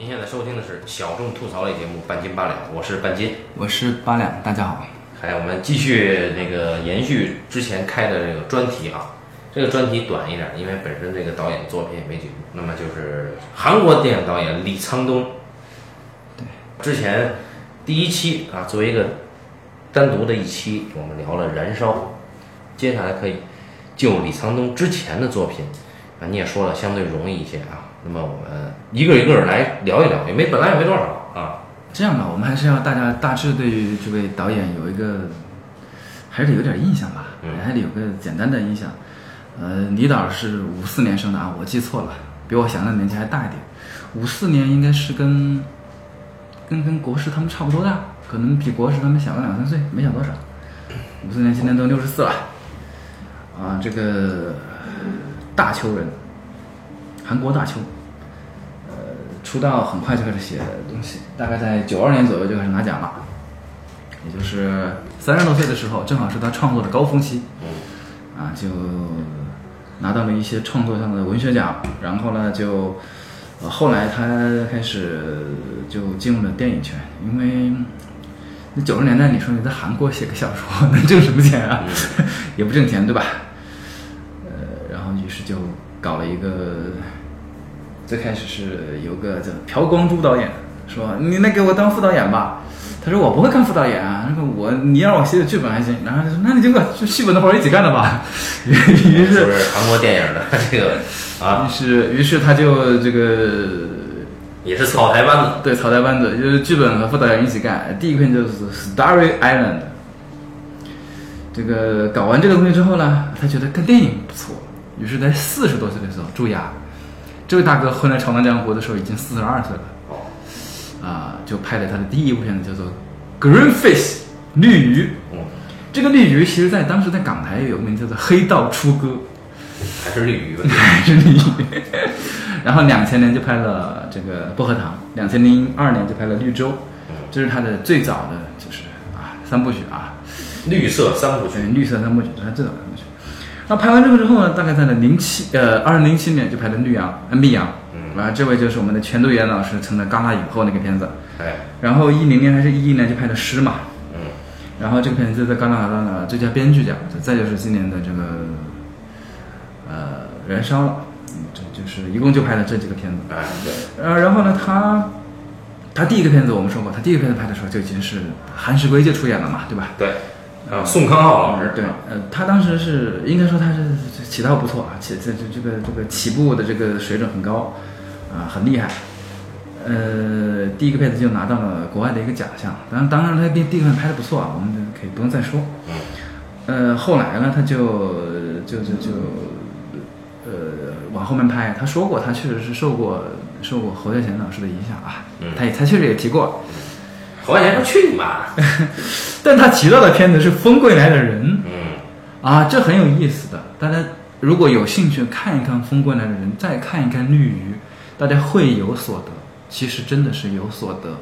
您现在收听的是小众吐槽类节目《半斤八两》，我是半斤。我是八两，大家好。哎我们继续那个延续之前开的这个专题啊，这个专题短一点，因为本身这个导演作品也没几部。那么就是韩国电影导演李沧东。对，之前第一期啊，作为一个单独的一期，我们聊了《燃烧》，接下来可以就李沧东之前的作品啊，你也说了相对容易一些啊。那么我们一个一个来聊一聊，也没本来也没多少啊。这样吧，我们还是要大家大致对于这位导演有一个，还是有点印象吧，还得有个简单的印象。呃，李导是五四年生的啊，我记错了，比我想的年纪还大一点。五四年应该是跟跟跟国师他们差不多大，可能比国师他们小个两三岁，没小多少。五四年今年都六十四了，啊，这个大邱人，韩国大邱。呃出道很快就开始写东西，大概在九二年左右就开始拿奖了，也就是三十多岁的时候，正好是他创作的高峰期，啊，就拿到了一些创作上的文学奖，然后呢，就呃后来他开始就进入了电影圈，因为那九十年代你说你在韩国写个小说 能挣什么钱啊？也不挣钱对吧？呃，然后于是就搞了一个。最开始是有个叫朴光洙导演说：“你来给我当副导演吧。”他说：“我不会干副导演啊，那个我你让我写写剧本还行。”然后他说：“那你就把剧本的活一起干了吧。”于是韩国电影的这个啊，于是于是他就这个也是草台班子，对草台班子就是剧本和副导演一起干。第一篇就是《Starry Island》。这个搞完这个东西之后呢，他觉得干电影不错，于是在四十多岁的时候，注意啊。这位大哥后来《闯荡江湖》的时候已经四十二岁了，啊，就拍了他的第一部片子，叫做《Green Face》绿鱼。这个绿鱼其实，在当时在港台有个名字叫做《黑道出歌》，还是绿鱼吧？还是绿鱼。然后两千年就拍了这个《薄荷糖》，两千零二年就拍了《绿洲》，这是他的最早的就是啊三部曲啊，绿色三部曲，绿色三部曲是他最早的三部曲。那拍完这个之后呢，大概在了零七呃二零零七年就拍了《绿杨》《密阳》，嗯，啊，这位就是我们的全度妍老师成了戛纳影后那个片子，哎，然后一零年还是一一年就拍的《诗》嘛，嗯，然后这个片子在戛纳拿到了最佳编剧奖，再就是今年的这个呃《燃烧》了，这就是一共就拍了这几个片子，哎，对，呃，然后呢，他他第一个片子我们说过，他第一个片子拍的时候就已经是韩石圭就出演了嘛，对吧？对。啊，宋康昊老师。对，呃，他当时是应该说他是起到不错啊，起这这这个这个起步的这个水准很高，啊，很厉害，呃，第一个片子就拿到了国外的一个奖项，当然当然他第第一个片子拍的不错啊，我们可以不用再说，呃，后来呢，他就就就就呃往后面拍，他说过他确实是受过受过侯孝贤老师的影响啊，他也他确实也提过。侯孝贤说：“去你妈！”但他提到的片子是《风归来的人》，嗯，啊，这很有意思的。大家如果有兴趣看一看《风归来的人》，再看一看《绿鱼》，大家会有所得。其实真的是有所得，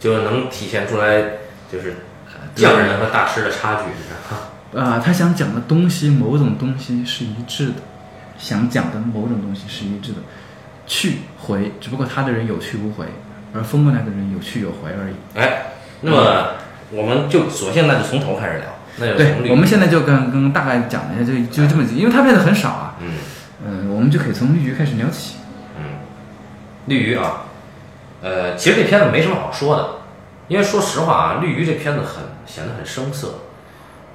就能体现出来，就是匠人和大师的差距。啊，他想讲的东西，某种东西是一致的，想讲的某种东西是一致的，去回，只不过他的人有去无回。而风过来的人有去有回而已。哎，那么我们就索性那就从头开始聊。那就对，我们现在就跟跟大概讲一下，就就这么，因为他拍的很少啊。嗯。呃，我们就可以从绿鱼开始聊起。嗯。绿鱼啊，呃，其实这片子没什么好说的，因为说实话啊，绿鱼这片子很显得很生涩。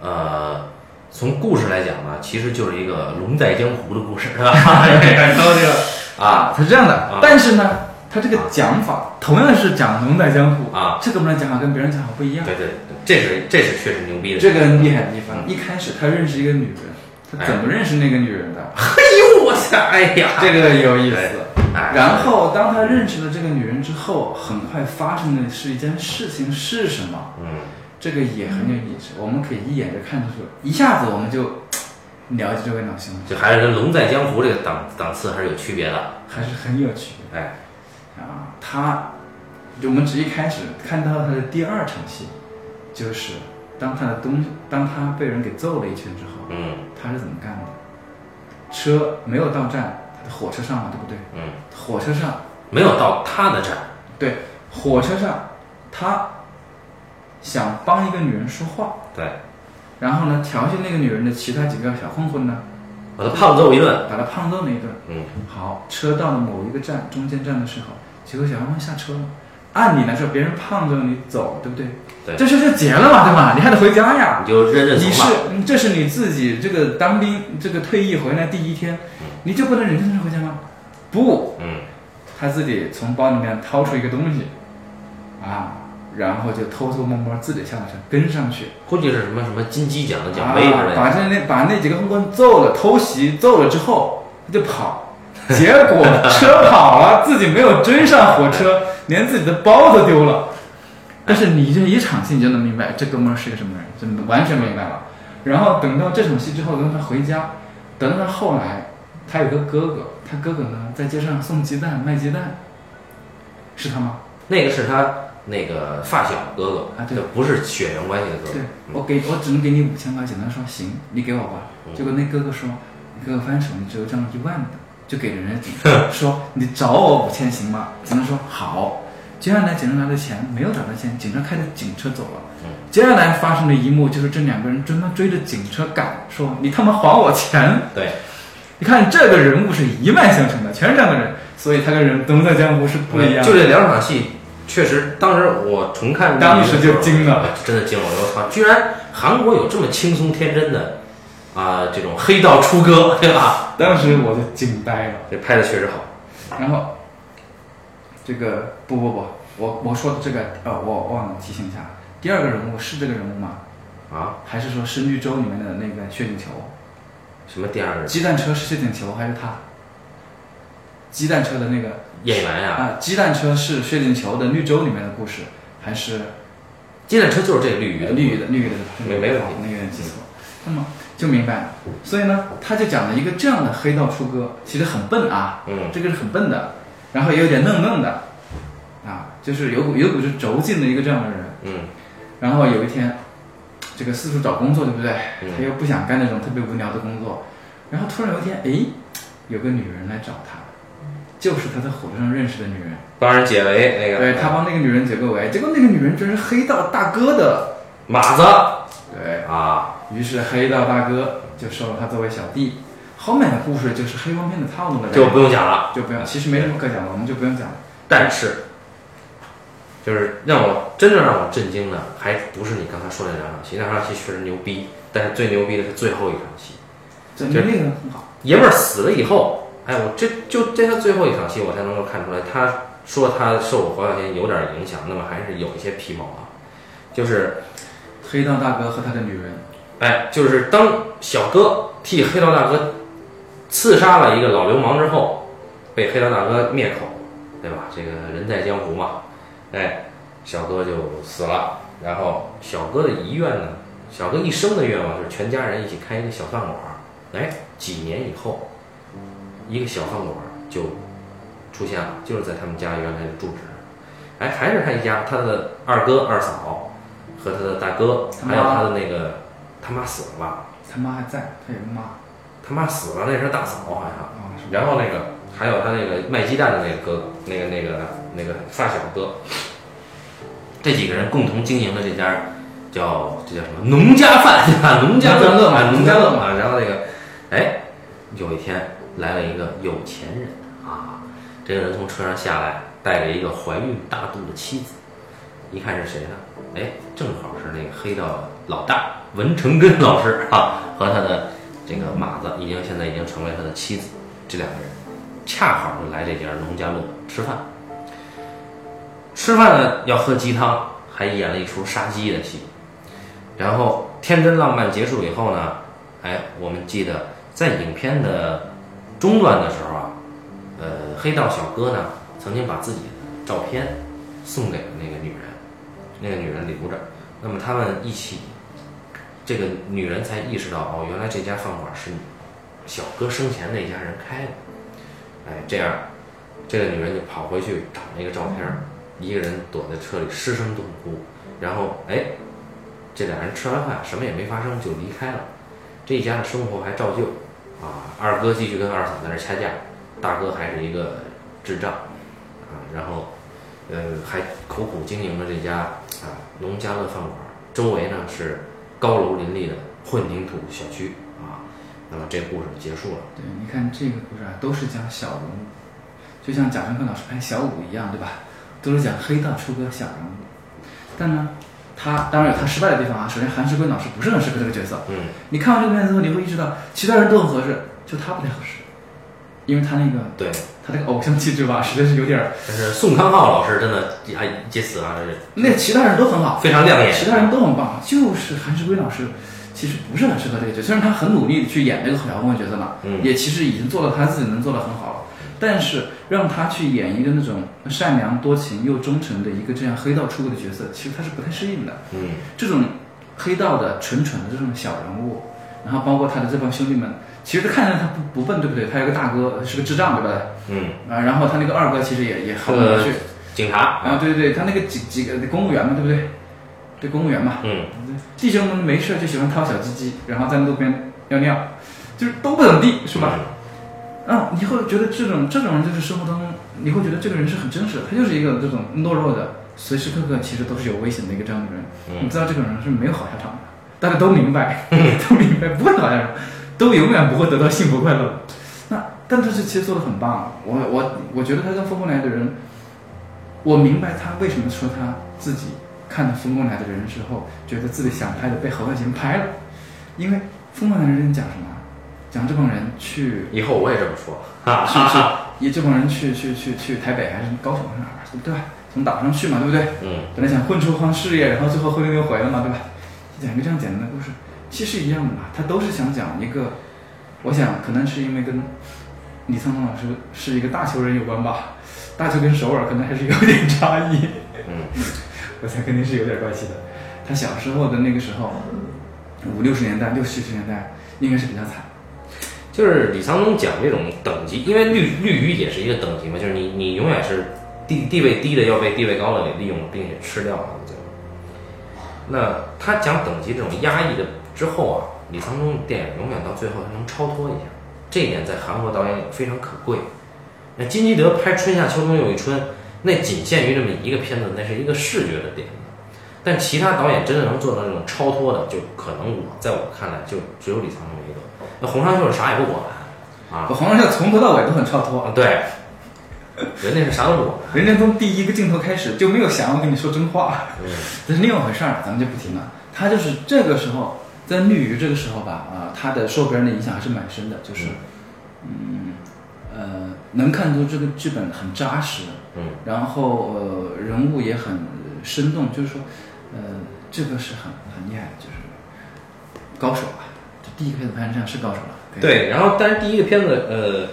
呃，从故事来讲呢，其实就是一个龙在江湖的故事，是吧？然后这个啊，它是这样的，但是呢。他这个讲法同样是讲龙在江湖啊，这个们的讲法跟别人讲法不一样。对对对，这是这是确实牛逼的。这个厉害的地方，一开始他认识一个女人，他怎么认识那个女人的？哎呦我操！哎呀，这个有意思。然后当他认识了这个女人之后，很快发生的是一件事情是什么？嗯，这个也很有意思。我们可以一眼就看出去，一下子我们就 了解这位老兄。就还是跟龙在江湖这个档档次还是有区别的，还是很有区别。哎。啊，他，我们只一开始看到他的第二场戏，就是当他的东，当他被人给揍了一拳之后，嗯，他是怎么干的？车没有到站，他的火车上了，对不对？嗯，火车上没有到他的站。对，火车上他想帮一个女人说话，对，然后呢调戏那个女人的其他几个小混混呢，把他胖揍一顿。把他胖揍了一顿。嗯，好，车到了某一个站，中间站的时候，结果小混混下车了。按理来说，别人胖着你走，对不对？对这事就结了嘛，对吧？你还得回家呀。你就认认你。是嗯这是你自己这个当兵这个退役回来第一天，你就不能忍着回家吗？不，嗯，他自己从包里面掏出一个东西，啊，然后就偷偷摸摸自己下了车跟上去，估计是什么什么金鸡奖的奖啊杯之类的。把这那把那几个混混揍了，偷袭揍了之后他就跑，结果车跑了，自己没有追上火车，连自己的包都丢了。但是你这一场戏你就能明白这哥们儿是个什么人，真的完全明白了。然后等到这场戏之后，等他回家，等到他后来，他有个哥哥，他哥哥呢在街上送鸡蛋卖鸡蛋，是他吗？那个是他那个发小哥哥啊对不是血缘关系的哥哥对。我给我只能给你五千块钱，他说行，你给我吧。结果那哥哥说，哥哥翻手你只有这样一万的，就给了人家警察 说你找我五千行吗？警察说好。接下来警察拿着钱没有找到钱，警察开着警车走了。接下来发生的一幕就是这两个人专门追着警车赶，说你他妈还我钱！对，你看这个人物是一脉相承的，全是这样的人，所以他跟人东在江湖是不一样的。就这两场戏，确实，当时我重看当时就惊了，真的惊了！我操，居然韩国有这么轻松天真的啊、这种黑道出歌，对吧？当时我就惊呆了。这拍的确实好。然后，这个不不不，我我说的这个呃，我忘了提醒一下，第二个人物是这个人物吗？啊，还是说是绿洲里面的那个薛景球？什么第二个鸡蛋车是薛景球还是他？鸡蛋车的那个演员呀、啊，鸡蛋车是薛景球的绿洲里面的故事，还是鸡蛋车就是这个绿鱼的，绿鱼的绿鱼的？没没问题那个人记错。那么就明白了。所以呢，他就讲了一个这样的黑道出歌，其实很笨啊，嗯这个是很笨的，然后也有点愣愣的，啊，就是有股有股是轴劲的一个这样的人。嗯然后有一天，这个四处找工作，对不对？嗯他又不想干那种特别无聊的工作，然后突然有一天，哎，有个女人来找他，就是他在火车上认识的女人。帮人解围那个，对他帮那个女人解个围，结果那个女人居然是黑道大哥的。马子对，啊，于是黑道大哥就收了他作为小弟。后面的故事就是黑帮片的套路了，就不用讲了。就不用，其实没什么可讲的，我们就不用讲了。但是，就是让我真正让我震惊的，还不是你刚才说的那两场戏，那两场戏确实牛逼，但是最牛逼的是最后一场戏。这就那个很好，爷们儿死了以后，哎，我这就这他最后一场戏，我才能够看出来，他说他受我黄小仙有点影响，那么还是有一些皮毛啊。就是，黑道大哥和他的女人，哎，就是当小哥替黑道大哥刺杀了一个老流氓之后，被黑道大哥灭口，对吧？这个人在江湖嘛，哎，小哥就死了。然后小哥的遗愿呢，小哥一生的愿望就是全家人一起开一个小饭馆儿。哎，几年以后，一个小饭馆儿就出现了，就是在他们家原来的住址。哎，还是他一家，他的二哥、二嫂和他的大哥，还有他的那个他妈死了吧？他妈还在，他有个妈他妈死了，那是大嫂好像。然后那个还有他那个卖鸡蛋的那个哥，那个那个那个发小哥，这几个人共同经营的这家叫这叫什么农家饭？农家乐嘛啊，农农家乐家乐嘛。然后那个，哎，有一天来了一个有钱人啊，这个人从车上下来，带着一个怀孕大肚的妻子，一看是谁呢？哎，正好是那个黑道老大文成根老师啊，和他的这个马子已经现在已经成为他的妻子，这两个人恰好就来这家农家乐吃饭。吃饭呢要喝鸡汤，还演了一出杀鸡的戏。然后天真浪漫结束以后呢，哎，我们记得在影片的中段的时候啊，呃，黑道小哥呢曾经把自己的照片送给了那个女人，那个女人留着。那么他们一起，这个女人才意识到哦，原来这家饭馆是小哥生前那家人开的。哎，这样，这个女人就跑回去找那个照片儿，一个人躲在车里失声痛哭，然后哎，这俩人吃完饭什么也没发生就离开了，这一家的生活还照旧，啊，二哥继续跟二嫂在那掐架，大哥还是一个智障，啊，然后呃还苦苦经营着这家啊农家乐饭馆，周围呢是高楼林立的混凝土小区啊。那么这个故事结束了。对，你看这个故事啊，都是讲小人物，就像贾樟柯老师拍小五一样，对吧？都是讲黑道出哥小人物。但呢，他当然有他失败的地方啊。首先，韩世圭老师不是很适合这个角色。嗯，你看完这个片子之后，你会意识到其他人都很合适，就他不太合适，因为他那个对，他这个偶像气质吧，实在是有点儿。但是宋康昊老师真的啊杰死啊，这是那其他人都很好，非常亮眼。其他人都很棒，就是韩志圭老师其实不是很适合这个角色。虽然他很努力去演这个小混混角色嘛，嗯也其实已经做到他自己能做的很好了。但是让他去演一个那种善良多情又忠诚的一个这样黑道出轨的角色，其实他是不太适应的。嗯这种黑道的蠢蠢的这种小人物，然后包括他的这帮兄弟们，其实看着他不不笨，对不对？他有个大哥是个智障，对吧？嗯，啊，然后他那个二哥其实也也好不去。警察啊，对对对，他那个几几个公务员嘛，对不对？对，公务员嘛，嗯弟兄们没事就喜欢掏小鸡鸡，然后在路边尿尿，就是都不怎么地，是吧？啊，你会觉得这种这种人就是生活当中，你会觉得这个人是很真实的，他就是一个这种懦弱的，随时刻刻其实都是有危险的一个这样的人。嗯你知道这个人是没有好下场的，大家都明白，都明白不会好下场，都永远不会得到幸福快乐。那但这是其实做的很棒，我我我觉得他跟风过来的人，我明白他为什么说他自己看到风过来的人之后，觉得自己想拍的被侯孝贤拍了，因为风过来的人讲什么？讲这帮人去以后我也这么说，哈去哈哈。去，也这帮人去去去去台北还是高雄还是哪儿，对吧？从岛上去嘛，对不对？嗯本来想混出方事业，然后最后灰溜溜回了嘛，对吧？讲一个这样简单的故事，其实一样的嘛，他都是想讲一个，我想可能是因为跟李沧东老师是一个大球人有关吧，大球跟首尔可能还是有点差异，嗯 我想肯定是有点关系的。他小时候的那个时候，五六十年代、六七十年代应该是比较惨，就是李沧东讲这种等级，因为绿绿鱼也是一个等级嘛，就是你你永远是地地位低的要被地位高的给利用，并且吃掉了，那他讲等级这种压抑的之后啊，李沧东的电影永远到最后他能超脱一下，这一点在韩国导演也非常可贵。那金基德拍《春夏秋冬又一春》，那仅限于这么一个片子，那是一个视觉的点子。但其他导演真的能做到这种超脱的，就可能我在我看来就只有李沧东一个。那洪尚秀是啥也不管啊，我黄仁孝从头到尾都很超脱，啊，对，人家是啥都不管。人家从第一个镜头开始就没有想要跟你说真话。嗯这是另外回事儿，咱们就不提了。他就是这个时候，在绿鱼这个时候吧，啊、他的受别人的影响还是蛮深的，就是，嗯，呃，能看出这个剧本很扎实，嗯然后呃，人物也很生动，就是说，呃，这个是很很厉害的，就是高手啊。这第一个片子拍成这样是高手了。对，然后但是第一个片子，呃，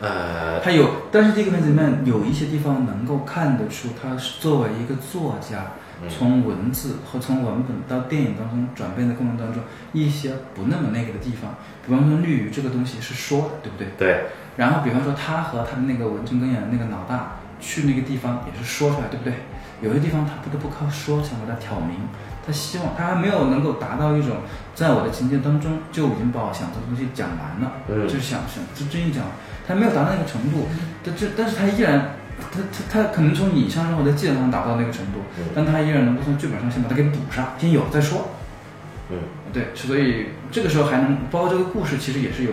呃，他有，但是这个片子里面有一些地方能够看得出，他是作为一个作家，嗯从文字和从文本到电影当中转变的过程当中，一些不那么那个的地方，比方说绿鱼这个东西是说的，对不对？对，然后比方说他和他的那个文成根演的那个老大去那个地方也是说出来，对不对？有些地方他不得不靠说想把它挑明，他希望他还没有能够达到一种在我的情节当中就已经把我想做的东西讲完了，嗯就是想想就真一讲，他没有达到那个程度，但这但是他依然。他他他可能从影像上或者技能上达到那个程度，嗯但他依然能够从剧本上先把它给补上，先有再说。嗯对，所以这个时候还能包括这个故事，其实也是有，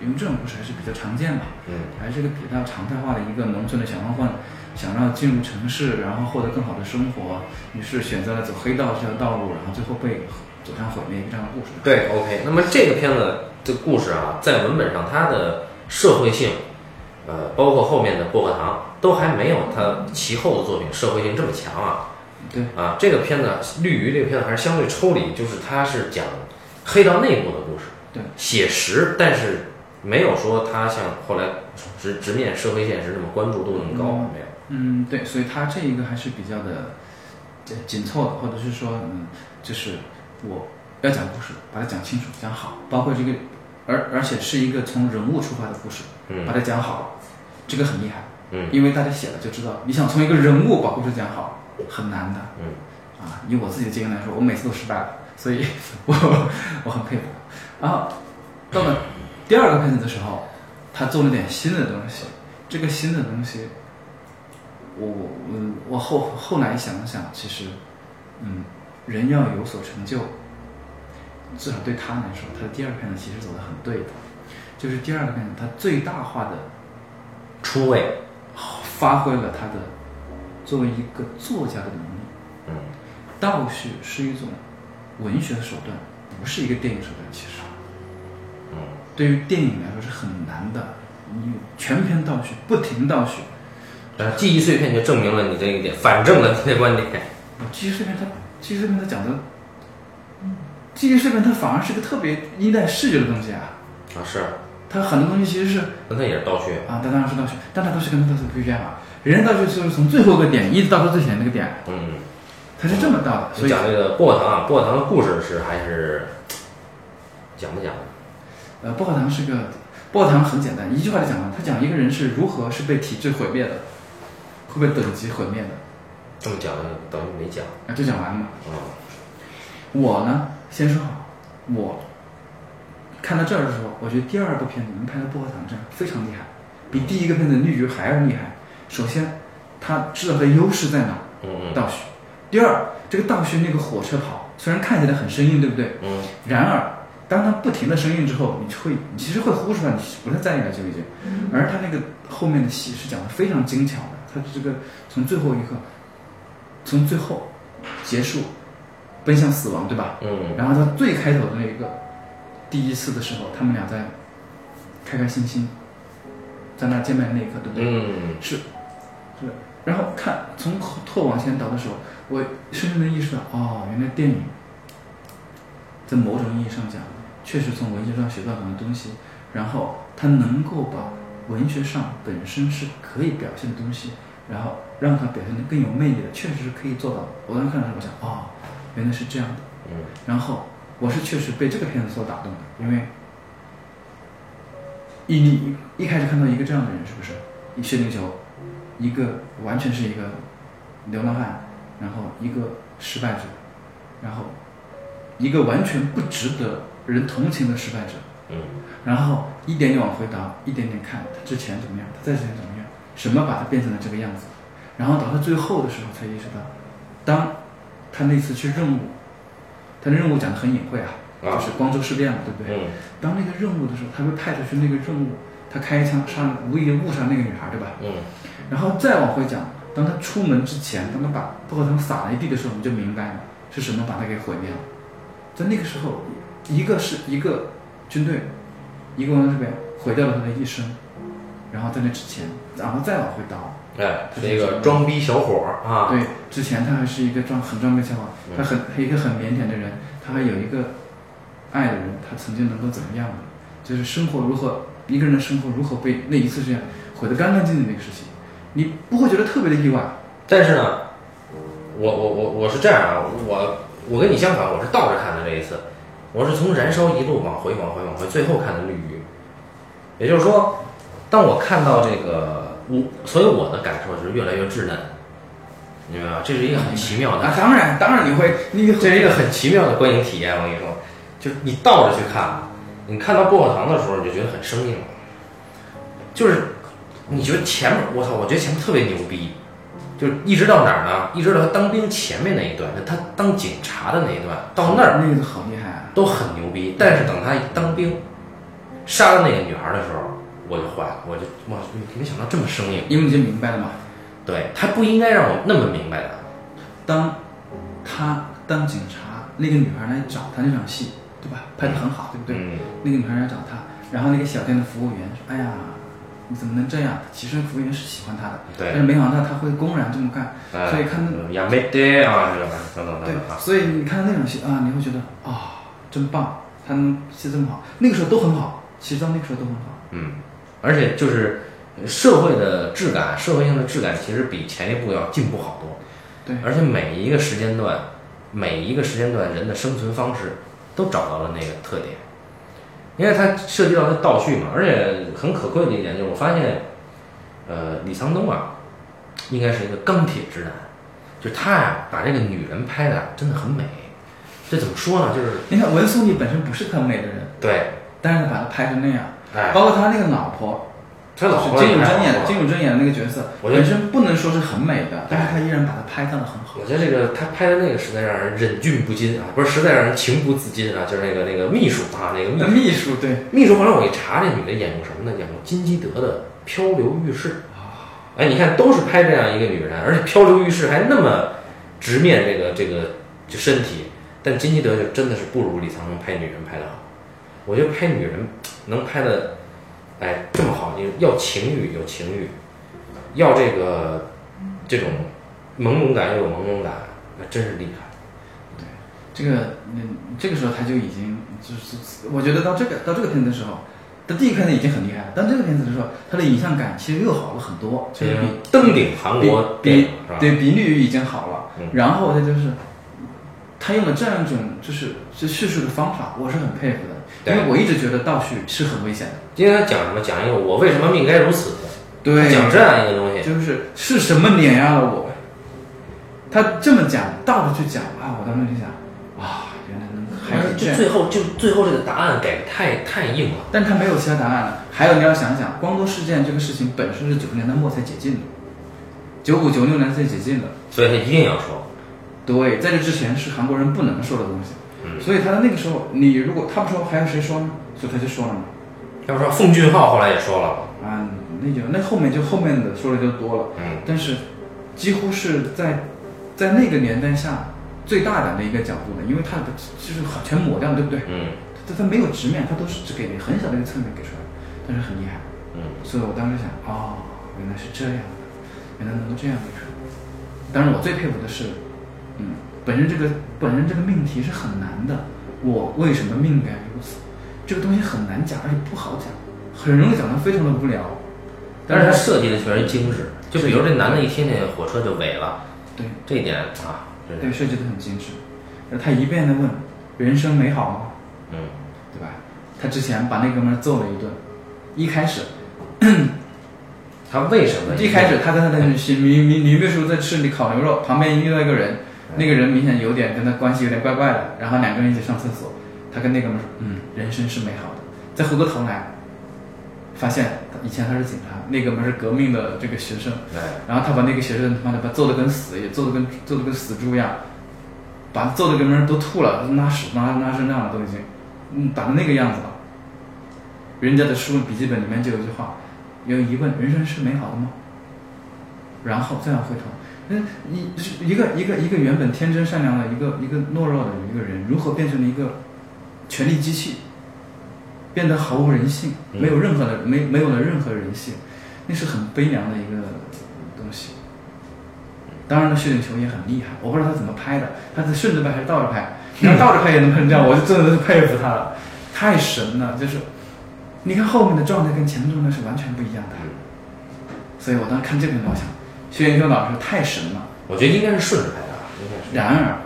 因为这种故事还是比较常见吧。嗯还是一个比较常态化的一个农村的小混混，想要进入城市，然后获得更好的生活，于是选择了走黑道这条道路，然后最后被走向毁灭这样的故事。对，OK。那么这个片子的故事啊，在文本上它的社会性，呃，包括后面的薄荷糖，都还没有他其后的作品社会性这么强啊。对啊，这个片子《绿鱼》这个片子还是相对抽离，就是它是讲黑道内部的故事，对，写实，但是没有说它像后来直直面社会现实那么关注度那么高，嗯没有。嗯，对，所以他这一个还是比较的呃紧凑的，或者是说，嗯，就是我要讲故事，把它讲清楚、讲好，包括这个，而而且是一个从人物出发的故事，嗯把它讲好，这个很厉害。嗯因为大家写了就知道，你想从一个人物把故事讲好很难的。嗯啊，以我自己的经验来说，我每次都失败了，所以 我我很佩服。然后到了第二个片子的时候，他做了点新的东西，这个新的东西我我我我后后来想了想，其实，嗯，人要有所成就，至少对他来说，他的第二个片子其实走的很对的，就是第二个片子他最大化的出位，发挥了他的作为一个作家的能力。嗯倒叙是一种文学手段，不是一个电影手段。其实，嗯对于电影来说是很难的。你全篇倒叙，不停倒叙。呃，记忆碎片就证明了你这一点，反证了你的观点。记忆碎片它，记忆碎片它讲的，记忆碎片它反而是个特别依赖视觉的东西啊。啊，是，它很多东西其实是那它也是倒叙。啊，它当然是倒叙，但它都是跟它倒叙不一样啊。人家倒叙是从最后一个点一直倒到最前那个点，嗯，它是这么倒的。所以你讲这个薄荷糖啊，薄荷糖的故事是还是讲不讲？呃，薄荷糖是个薄荷糖很简单，一句话就讲完。他讲一个人是如何是被体制毁灭的，会被等级毁灭的，这么讲等于没讲。啊，就讲完了嘛。嗯我呢，先说好，我看到这儿的时候，我觉得第二部片子能拍到薄荷糖这样非常厉害，比第一个片子绿菊还要厉害。首先，他知道他的优势在哪儿，嗯嗯倒叙。第二，这个倒叙那个火车跑，虽然看起来很生硬，对不对？嗯然而，当它不停的生硬之后，你会，你其实会呼出来，你不太在意了就已经。而他那个后面的戏是讲的非常精巧的，他这个从最后一刻，从最后结束，奔向死亡，对吧？嗯然后他最开头的那一个，第一次的时候，他们俩在开开心心，在那见面那一刻，对不对？嗯是，是。然后看从后后往前倒的时候，我深深的意识到，哦，原来电影在某种意义上讲，确实从文学上学到很多东西，然后它能够把文学上本身是可以表现的东西，然后让它表现的更有魅力的，确实是可以做到的。我当时看的时候，我想，哦，原来是这样的。嗯然后我是确实被这个片子所打动的，因为一你一开始看到一个这样的人，是不是？一薛定谔，一个完全是一个流浪汉，然后一个失败者，然后一个完全不值得人同情的失败者，嗯然后一点点往回倒，一点点看他之前怎么样，他再之前怎么样，什么把他变成了这个样子，然后到他最后的时候才意识到，当他那次去任务，他的任务讲的很隐晦啊，啊就是光州事变嘛，对不对？嗯当那个任务的时候，他被派出去那个任务，他开枪杀，无意误杀那个女孩，对吧？嗯然后再往回讲，当他出门之前，当他把薄荷糖撒了一地的时候，我们就明白了是什么把他给毁灭了。在那个时候，一个是一个军队，一个王这边毁掉了他的一生，然后在那之前，然后再往回倒，哎，是一个装逼小伙儿啊。对，之前他还是一个装很装逼小伙，儿他很一个很腼腆的人，他还有一个爱的人，他曾经能够怎么样呢？就是生活如何一个人的生活如何被那一次这样毁得干干净净的一个事情，你不会觉得特别的意外。但是呢，我我我我是这样啊，我我跟你相反，我是倒着看的这一次，我是从燃烧一路往回往回往回，最后看的绿鱼。也就是说，当我看到这个我，所以我的感受就是越来越稚嫩，你明白吗？这是一个很奇妙的啊，当然，当然你会，你这是一个很奇妙的观影体验。我跟你说，就是你倒着去看，你看到薄荷糖的时候，你就觉得很生硬了。就是你觉得前面，我操，我觉得前面特别牛逼，就是一直到哪儿呢？一直到他当兵前面那一段，就他当警察的那一段，到那儿那个好厉害啊！都很牛逼。但是等他一当兵，杀了那个女孩的时候，我就坏了，我就哇，没想到这么生硬。因为你就明白了嘛，对他不应该让我那么明白的。当他当警察，那个女孩来找他那场戏，对吧？拍的很好，对不对？嗯那个女孩来找他，然后那个小店的服务员说：“哎呀，你怎么能这样？”其实服务员是喜欢他的，对但是没想到他会公然这么干，哎所以看到也没得啊，这个等等等对等啊，，所以你看那场戏啊，你会觉得啊、真棒，他能戏这么好，那个时候都很好，其实到那个时候都很好。嗯，而且就是社会的质感，社会性的质感其实比前一部要进步好多。对，而且每一个时间段，每一个时间段人的生存方式都找到了那个特点，因为它涉及到的倒叙嘛，而且很可贵的一点就是我发现，呃，李沧东啊，应该是一个钢铁直男，就他呀、把这个女人拍的真的很美。这怎么说呢？就是你看文素丽本身不是很美的人，对，但是把她拍成那样，哎，包括他那个老婆，他老婆就是金永也珍演的金永珍演的那个角色，我觉得本身不能说是很美的，但是他依然把它拍到的很好。我觉得这个他拍的那个实在让人忍俊不禁啊，不是实在让人情不自禁啊，就是那个那个秘书啊，那个秘书秘书对，秘书。后来我一查，这女的演过什么呢？演过金基德的《漂流浴室》。啊哎，你看都是拍这样一个女人，而且《漂流浴室》还那么直面这个这个就身体，但金基德就真的是不如李沧东拍女人拍的好。我觉得拍女人能拍的，哎这么好，你要情欲有情欲，要这个这种朦胧感又有朦胧感，那真是厉害。对这个嗯，这个时候他就已经就是，我觉得到这个到这个片子的时候，他第一个片子已经很厉害了，但这个片子的时候，他的影像感其实又好了很多，就是比登顶韩国电比影？对比绿已经好了，嗯然后他就是他用了这样一种就是是叙述的方法，我是很佩服的，对因为我一直觉得倒叙是很危险的，今天他讲什么？讲一个我为什么命该如此，对，讲这样一个东西。就是是什么碾压了我？他这么讲，倒着去讲啊，我当时就想，啊，原来能还是这样。就最后就最后这个答案给的太太硬了。但他没有其他答案了。还有你要想想，光多事件这个事情本身是九十年代末才解禁的，九五九六年才解禁的。所以他一定要说，对，在这之前是韩国人不能说的东西。嗯所以他在那个时候，你如果他不说，还有谁说呢？所以他就说了嘛。要说奉俊昊后来也说了，啊，那就那后面就后面的说的就多了。嗯，但是几乎是在在那个年代下最大胆的一个角度的，因为他的就是很全抹掉了，对不对？嗯他他没有直面，他都是只给很小的一个侧面给出来，但是很厉害。嗯，所以我当时想，哦，原来是这样的，原来能够这样给出来。当然，我最佩服的是，嗯，本身这个本身这个命题是很难的，我为什么命该如此？这个东西很难讲，而且不好讲，很容易讲的非常的无聊。但是他设计的确实精致。就比如这男的一听见火车就萎了，对这一点啊，对，设计的很精致。而他一遍的问：“人生美好吗？”嗯，对吧？他之前把那哥们儿揍了一顿，一开始他为什么一开始他跟他的女女女女秘书在吃你烤牛肉，旁边遇到一个人，那个人明显有点跟他关系有点怪怪的，然后两个人一起上厕所，他跟那哥们说，嗯，人生是美好的。再回过头来，发现他以前他是警察，那哥们是革命的这个学生，对，然后他把那个学生他妈的把揍得跟死也揍得跟揍得跟死猪一样，把揍的哥们都吐了，拉屎拉拉成那样了都已经，嗯，打成那个样子了。人家的书笔记本里面就有一句话，有疑问：人生是美好的吗？然后再要回头，嗯，一一个一个一个原本天真善良的一个一个懦弱的一个人，如何变成了一个权力机器，变得毫无人性，嗯没有任何的没没有了任何人性，那是很悲凉的一个东西。当然了，薛景求也很厉害，我不知道他怎么拍的，他是顺着拍还是倒着拍？你要倒着拍也能拍成这样，我就真的是佩服他了，太神了！就是你看后面的状态跟前面状态是完全不一样的，所以我当时看这个片子，我想薛景求老师太神了。我觉得应该是顺着拍的啊，应该是。然而，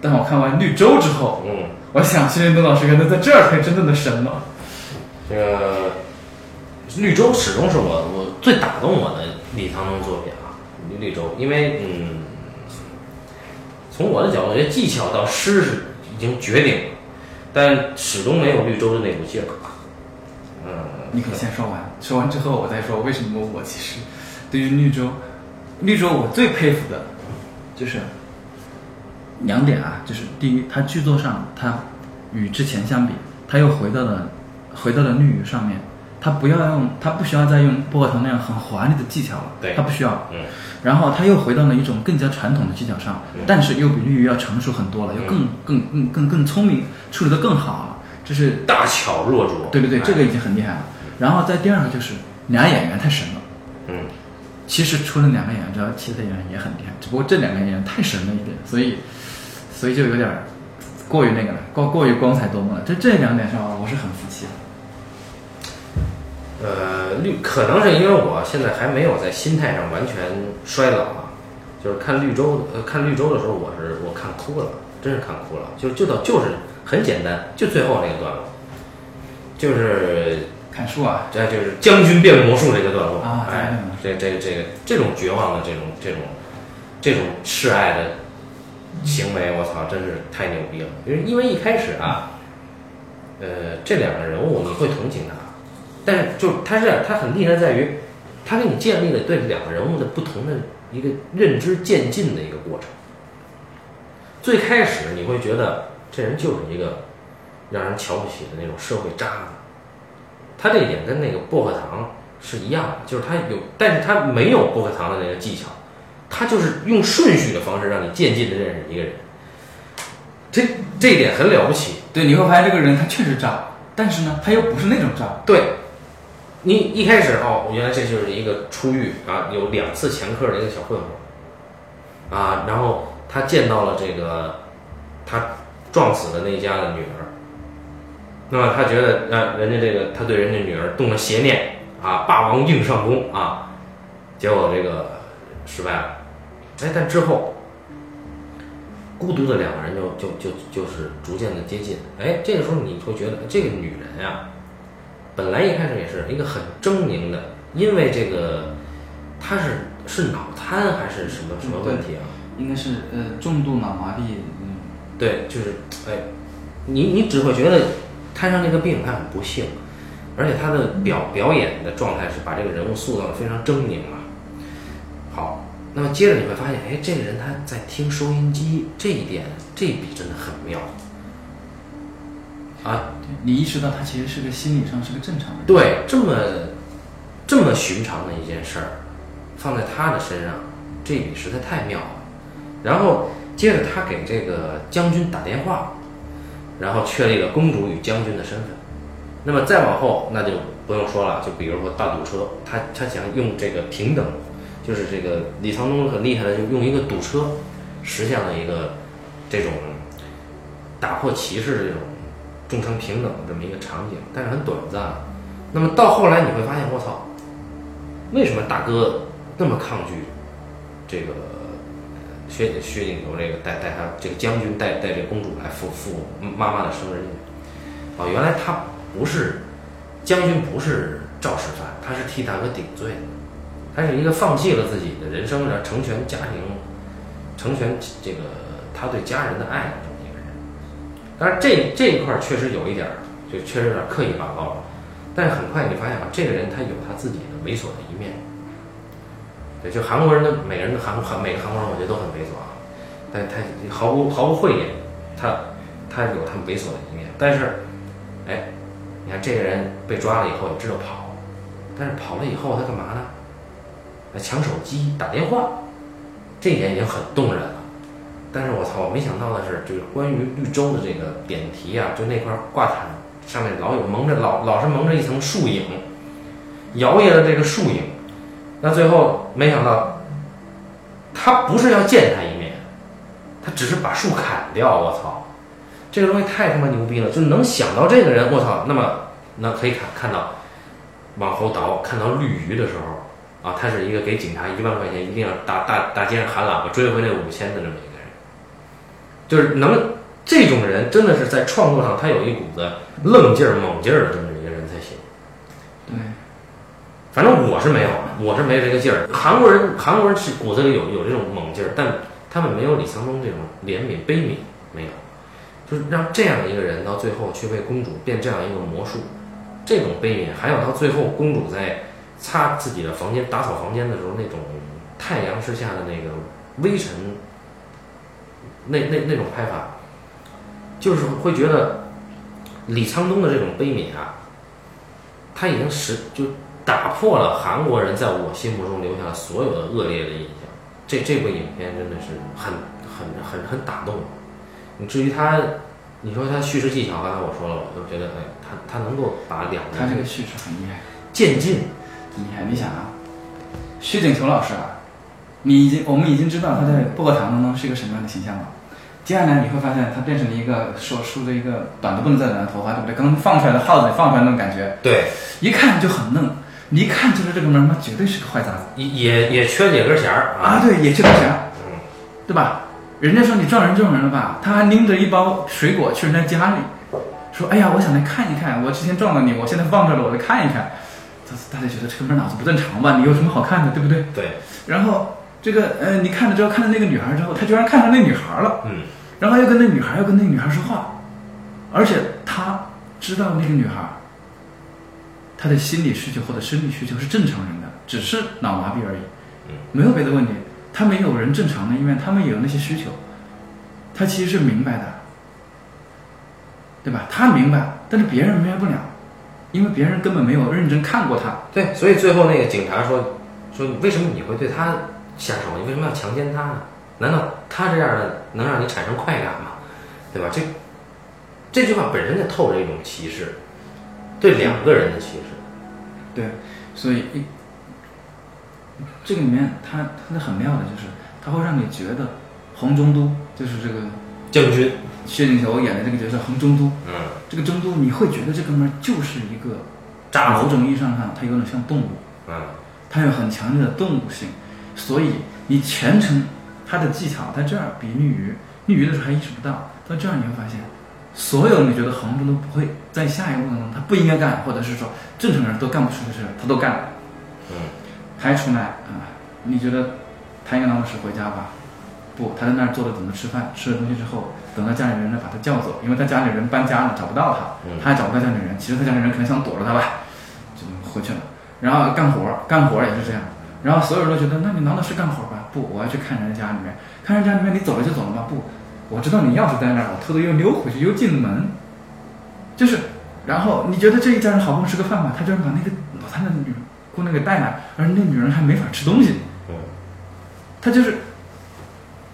当我看完《绿洲》之后，嗯，我想薛景求老师可能在这儿才真正的神了。这个绿洲始终是我我最打动我的李沧东作品啊，绿洲，因为嗯，从我的角度，我觉得技巧到诗是已经绝顶了，但始终没有绿洲的那股劲儿。嗯，你可以先说完，说完之后我再说为什么我其实对于绿洲，绿洲我最佩服的就是两点啊，就是第一，它剧作上它与之前相比，它又回到了回到了绿鱼上面，它不要用，它不需要再用薄荷糖那样很华丽的技巧了，对它不需要，嗯然后它又回到了一种更加传统的技巧上，嗯但是又比绿鱼要成熟很多了，又更更更更更聪明，处理的更好了，这是大巧若拙。对对对，哎这个已经很厉害了。然后再第二个就是俩演员太神了。其实除了两个演员之外，其他演员也很厉害，只不过这两个演员太神了一点，所以所以就有点过于那个了，过过于光彩夺目了。这这两点上，我是很服气的。呃，绿可能是因为我现在还没有在心态上完全衰老啊，就是看绿洲呃看绿洲的时候，我是我看哭了，真是看哭了，就就到就是很简单，就最后那个段落，就是砍树啊，这就是将军变魔术这个段落。啊哎，这这这个这种绝望的这种这种这种示爱的行为，我操，真是太牛逼了！因为因为一开始啊，呃，这两个人物你会同情他，但是就他是这，他很厉害在于，他给你建立了对两个人物的不同的一个认知渐进的一个过程。最开始你会觉得这人就是一个让人瞧不起的那种社会渣子，他这一点跟那个薄荷糖是一样的，就是他有，但是他没有薄荷糖的那个技巧，他就是用顺序的方式让你渐进的认识一个人，这这一点很了不起。对，你会发现这个人他确实渣，但是呢，他又不是那种渣。对，你一开始哦，原来这就是一个出狱啊，有两次前科的一个小混混，啊，然后他见到了这个他撞死的那家的女儿，那么他觉得呃，人家这个他对人家女儿动了邪念啊，霸王硬上弓啊，结果这个失败了，哎，但之后。孤独的两个人就就就就是逐渐的接近，哎，这个时候你会觉得这个女人呀，本来一开始也是一个很狰狞的，因为这个她是是脑瘫还是什么什么问题啊？应该是呃重度脑麻痹。嗯，对，就是哎，你你只会觉得摊上这个病，他很不幸，而且他的表表演的状态是把这个人物塑造的非常狰狞啊。好。那么接着你会发现，哎，这个人他在听收音机，这一点这一笔真的很妙啊！你意识到他其实是个心理上是个正常人。对，这么这么寻常的一件事儿，放在他的身上，这一笔实在太妙了。然后接着他给这个将军打电话，然后确立了公主与将军的身份。那么再往后，那就不用说了，就比如说大堵车，他他想用这个平等。就是这个李沧东很厉害的，就用一个堵车，实现了一个这种打破歧视的这种众生平等的这么一个场景，但是很短暂。那么到后来你会发现，我操，为什么大哥那么抗拒这个薛薛景求这个带带他这个将军带带这公主来赴赴妈妈的生日宴？哦，原来他不是将军，不是肇事犯，他是替大哥顶罪。他是一个放弃了自己的人生，然后成全家庭，成全这个他对家人的爱的这么一个人。当然，这这一块确实有一点，就确实有点刻意拔高了。但是很快你发现啊，这个人他有他自己的猥琐的一面。对，就韩国人的每个人的韩韩每个韩国人，我觉得都很猥琐啊。但他毫无毫无讳言，他他有他们猥琐的一面。但是，哎，你看这个人被抓了以后也知道跑，但是跑了以后他干嘛呢？抢手机打电话，这一点已经很动人了。但是我操，我没想到的是，就是关于绿洲的这个点题啊，就那块挂毯上面老有蒙着老老是蒙着一层树影，摇曳的这个树影。那最后没想到，他不是要见他一面，他只是把树砍掉。我操，这个东西太他妈牛逼了！就能想到这个人，我操，那么那可以看看到往后倒，看到绿鱼的时候。啊，他是一个给警察一万块钱，一定要大大大街上喊喇叭追回那五千的这么一个人，就是能这种人真的是在创作上他有一股子愣劲儿、猛劲儿的这么人。反正我是没有，我是没有这个劲儿。韩国人韩国人是骨子里有有这种猛劲儿，但他们没有李沧东这种怜悯、悲悯，没有，就是让这样一个人到最后去为公主变这样一个魔术，这种悲悯，还有到最后公主在。擦自己的房间、打扫房间的时候，那种太阳之下的那个微尘，那那那种拍法，就是会觉得李沧东的这种悲悯啊，他已经使就打破了韩国人在我心目中留下所有的恶劣的印象。这这部影片真的是很很很很打动我。你至于他，你说他叙事技巧，刚才我说了，我就觉得，哎，他他能够把两个他这个叙事很厉害，渐进。你看，你想啊，薛景求老师啊，你已经我们已经知道他在薄荷糖当中是一个什么样的形象了。接下来你会发现，他变成了一个说梳着一个短的不能再短的头发，对不对？刚放出来的耗子放出来那种感觉，对，一看就很嫩。你一看就是这个门，他绝对是个坏杂子，也也也缺几根弦儿啊，对，也缺根弦儿，对吧？人家说你撞人撞人了吧？他还拎着一包水果去人家家里，说：“哎呀，我想来看一看，我之前撞了你，我现在放这了，我来看一看。”大家觉得这哥们脑子不正常吧？你有什么好看的，对不对？对。然后这个呃，你看了之后，看到那个女孩之后，他居然看上那女孩了。嗯。然后又跟那女孩，又跟那女孩说话，而且他知道那个女孩，他的心理需求或者生理需求是正常人的，只是脑麻痹而已，嗯，没有别的问题。他们有人正常的一面，他们也有那些需求，他其实是明白的，对吧？他明白，但是别人明白不了，因为别人根本没有认真看过他。对，所以最后那个警察说说为什么你会对他下手？你为什么要强奸他呢？难道他这样的能让你产生快感吗？对吧？这这句话本身就透着一种歧视，对两个人的歧视。对，所以一这个里面它它的很妙的就是，它会让你觉得洪中都就是这个将军，薛景求演的这个角色洪中都，嗯，这个中都你会觉得这哥们儿就是一个渣某种意义上看，他有点像动物，嗯，他有很强烈的动物性，所以你全程他的技巧在这儿比绿鱼，绿鱼的时候还意识不到，到这儿你会发现，所有你觉得横中都不会在下一步当中他不应该干，或者是说正常人都干不出的事，他都干了。嗯，还出来啊、你觉得他应该拿钥匙回家吧？不，他在那儿坐着等着吃饭，吃了东西之后，等到家里人来把他叫走，因为他家里人搬家了，找不到他，嗯他还找不到家里人。其实他家里人可能想躲着他吧，就回去了。然后干活，干活也是这样。然后所有人都觉得，那你拿的是干活吧？不，我要去看人家里面，看人家里面，你走了就走了吗？不，我知道你钥匙在那儿，我偷偷又溜回去，又进了门。就是，然后你觉得这一家人好不容易吃个饭吧，他居然把那个老太太女姑娘给带来，而那女人还没法吃东西。嗯，他就是，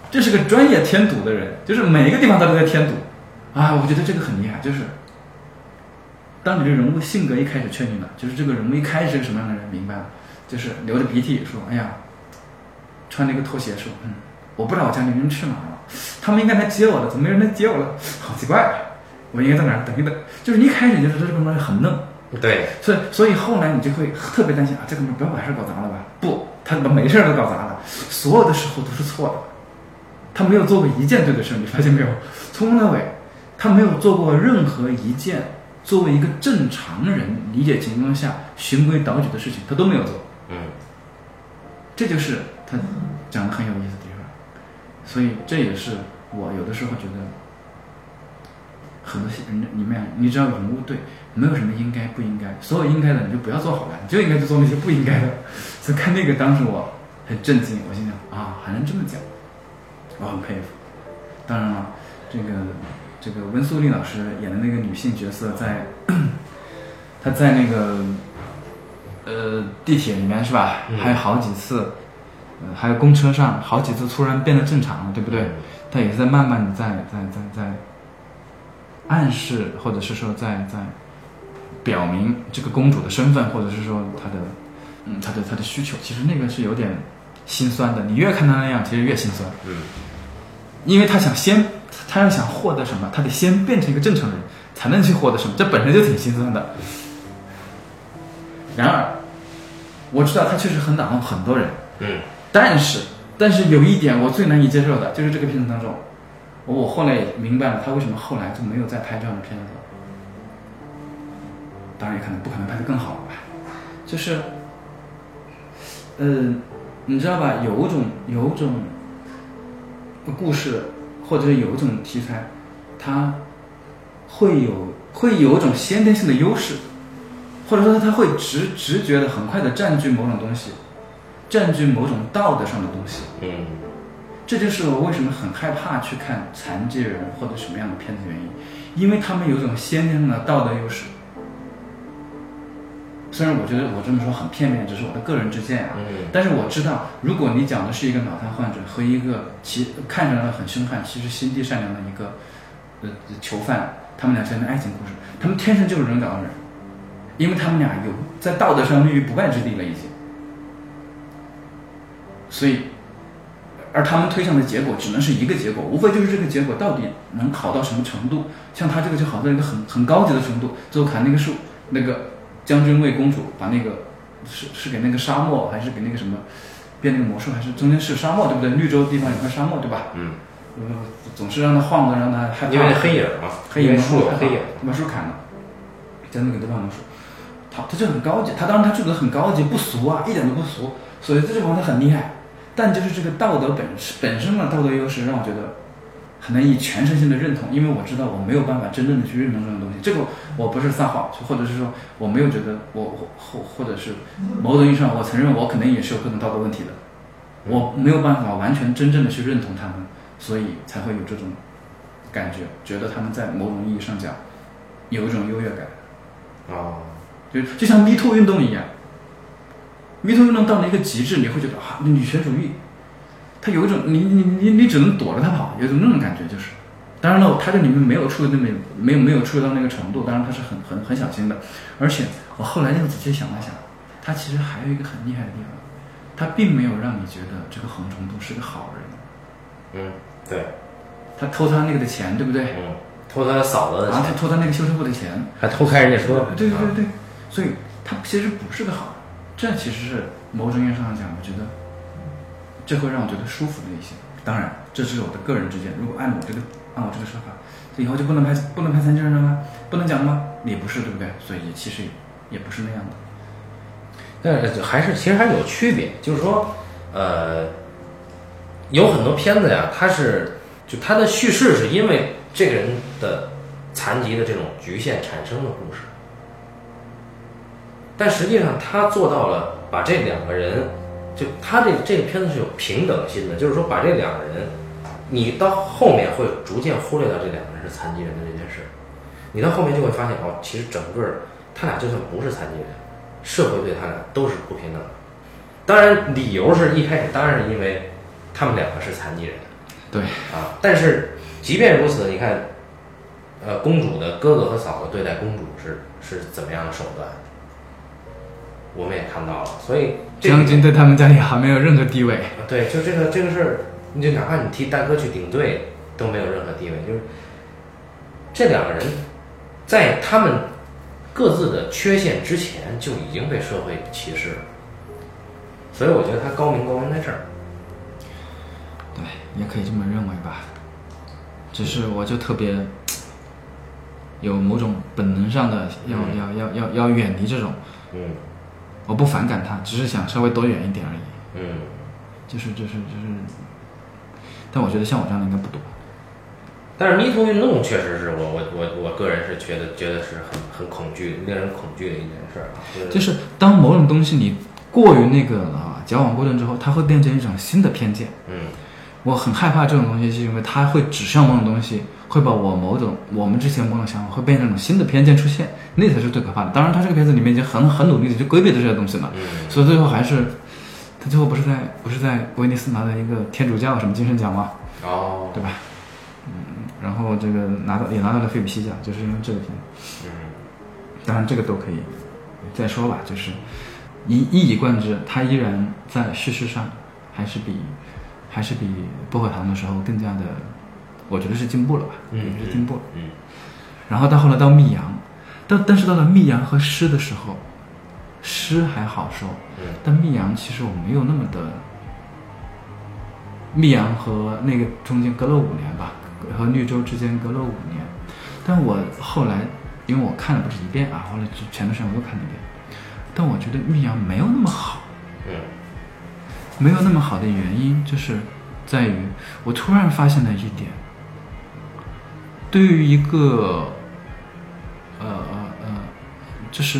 这是个专业添堵的人，就是每一个地方他都在添堵，啊，我觉得这个很厉害，就是，当你的人物性格一开始确定了，就是这个人物一开始是个什么样的人，明白了，就是流着鼻涕说，哎呀，穿那个拖鞋说，嗯，我不知道我家里人去哪儿了，他们应该来接我的，怎么没人来接我了？好奇怪，啊我应该在哪儿等一等，就是一开始就觉得这个人很嫩。对，所以，所以后来你就会特别担心啊，这个人不要把事儿搞砸了吧？不，他把没事儿都搞砸了，所有的时候都是错的，他没有做过一件对的事儿，你发现没有？从头到尾，他没有做过任何一件作为一个正常人理解情况下循规蹈矩的事情，他都没有做。嗯，这就是他讲的很有意思所以这也是我有的时候觉得很多戏人里面，你只要人物对，没有什么应该不应该，所有应该的你就不要做好了，你就应该去做那些不应该的。所以看那个当时我很震惊，我心想啊，还能这么讲，我很佩服。当然了，这个这个温素丽老师演的那个女性角色在，她在那个呃地铁里面是吧？嗯还有好几次，呃，还有公车上好几次突然变得正常了，对不对？他也是在慢慢的在在在在暗示，或者是说在在表明这个公主的身份，或者是说她的嗯她的她的需求。其实那个是有点心酸的，你越看她那样，其实越心酸。嗯，因为他想先，他要想获得什么，他得先变成一个正常人，才能去获得什么，这本身就挺心酸的。然而，我知道他确实很打动很多人，嗯，但是，但是有一点我最难以接受的，就是这个片子当中，我我后来也明白了他为什么后来就没有再拍这样的片子。当然也可能不可能拍得更好了吧，就是，呃，你知道吧？有种有种故事，或者是有一种题材，它会有会有一种先天性的优势，或者说它会直直觉的很快的占据某种东西，占据某种道德上的东西。嗯，这就是我为什么很害怕去看残疾人或者什么样的片子的原因，因为他们有一种先天性的道德优势。虽然我觉得我这么说很片面，只是我的个人之见啊，嗯。但是我知道，如果你讲的是一个脑瘫患者和一个其看上来很凶悍，其实心地善良的一个呃囚犯，他们俩之间的爱情故事，他们天生就是人搞人，因为他们俩有在道德上立于不败之地了已经，所以，而他们推向的结果只能是一个结果，无非就是这个结果到底能好到什么程度。像他这个就好到一个很很高级的程度，最后砍那个树，那个将军为公主把那个是是给那个沙漠还是给那个什么变那个魔术，还是中间是沙漠对不对？绿洲地方有块沙漠对吧？嗯，呃，总是让他晃的，让他害怕。因为那黑影嘛，黑影树有黑影，把树砍了，将那个地方魔术，他他就很高级，他当然他住的很高级，不俗啊，一点都不俗，所以这地方他很厉害。但就是这个道德本本身的道德优势，让我觉得很难以全身心的认同，因为我知道我没有办法真正的去认同这种东西。这个我不是撒谎，或者是说我没有觉得我或或者是某种意义上，我承认我可能也是有各种道德问题的，我没有办法完全真正的去认同他们，所以才会有这种感觉，觉得他们在某种意义上讲有一种优越感。哦，就就像 Me Too 运动一样，Me Too 运动到了一个极致，你会觉得啊，女权主义，它有一种你你你你只能躲着它跑，有一种那种感觉，就是，当然了，它这里面没有触那么没有没有触及到那个程度，当然它是很很很小心的，而且我后来又仔细想了想，它其实还有一个很厉害的地方，它并没有让你觉得这个横冲都是个好人，嗯，对，他偷他那个的钱，对不对？嗯，偷他嫂子的钱，他偷他那个修车铺的钱，还偷开人家车，对对对对，所以他其实不是个好人，这其实是某种意义上讲，我觉得。这会让我觉得舒服了一些。当然，这只是我的个人之见。如果按我这个按我这个说法，这以后就不能拍不能拍残疾人了吗？不能讲了吗？也不是，对不对？所以其实也不是那样的。但还是其实还有区别，就是说，呃，有很多片子呀，它是就它的叙事是因为这个人的残疾的这种局限产生的故事，但实际上他做到了把这两个人。就他这这个片子是有平等心的，就是说把这两个人，你到后面会逐渐忽略到这两个人是残疾人的这件事，你到后面就会发现哦，其实整个他俩就算不是残疾人，社会对他俩都是不平等的。当然，理由是一开始当然是因为他们两个是残疾人，对啊，但是即便如此，你看，呃，公主的哥哥和嫂子对待公主是是怎么样的手段？我们也看到了，所以将军在他们家里还没有任何地位。对，就这个这个事儿，你就哪怕你替大哥去顶罪，都没有任何地位。就是这两个人，在他们各自的缺陷之前，就已经被社会歧视了。所以我觉得他高明高明在这儿。对，也可以这么认为吧。只是我就特别有某种本能上的要要要要要远离这种。嗯。我不反感他，只是想稍微躲远一点而已。嗯，就是就是就是，但我觉得像我这样的应该不多。但是迷途运动确实是我我我我个人是觉得觉得是很很恐惧、令人恐惧的一件事儿啊。就是当某种东西你过于那个啊矫枉过正之后，它会变成一种新的偏见。嗯，我很害怕这种东西，是因为它会指向某种东西。会把我某种我们之前某种想法会变成一种新的偏见出现，那才是最可怕的。当然，他这个片子里面已经很很努力的去规避了这些东西了，所以最后还是他最后不是在不是在威尼斯拿了一个天主教什么精神奖吗？哦，对吧？嗯，然后这个拿到也拿到了费比西奖，就是因为这个片子。嗯，当然这个都可以再说吧，就是一一以贯之，他依然在叙事上还是比还是比薄荷糖的时候更加的。我觉得是进步了吧，嗯，是进步了，嗯。然后到后来到密阳，但但是到了密阳和诗的时候，诗还好说，嗯，但密阳其实我没有那么的。密阳和那个中间隔了五年吧，和绿洲之间隔了五年，但我后来因为我看了不止一遍啊，后来前段时间我又看了一遍，但我觉得密阳没有那么好，嗯，没有那么好的原因就是在于我突然发现了一点。对于一个，呃呃呃，就是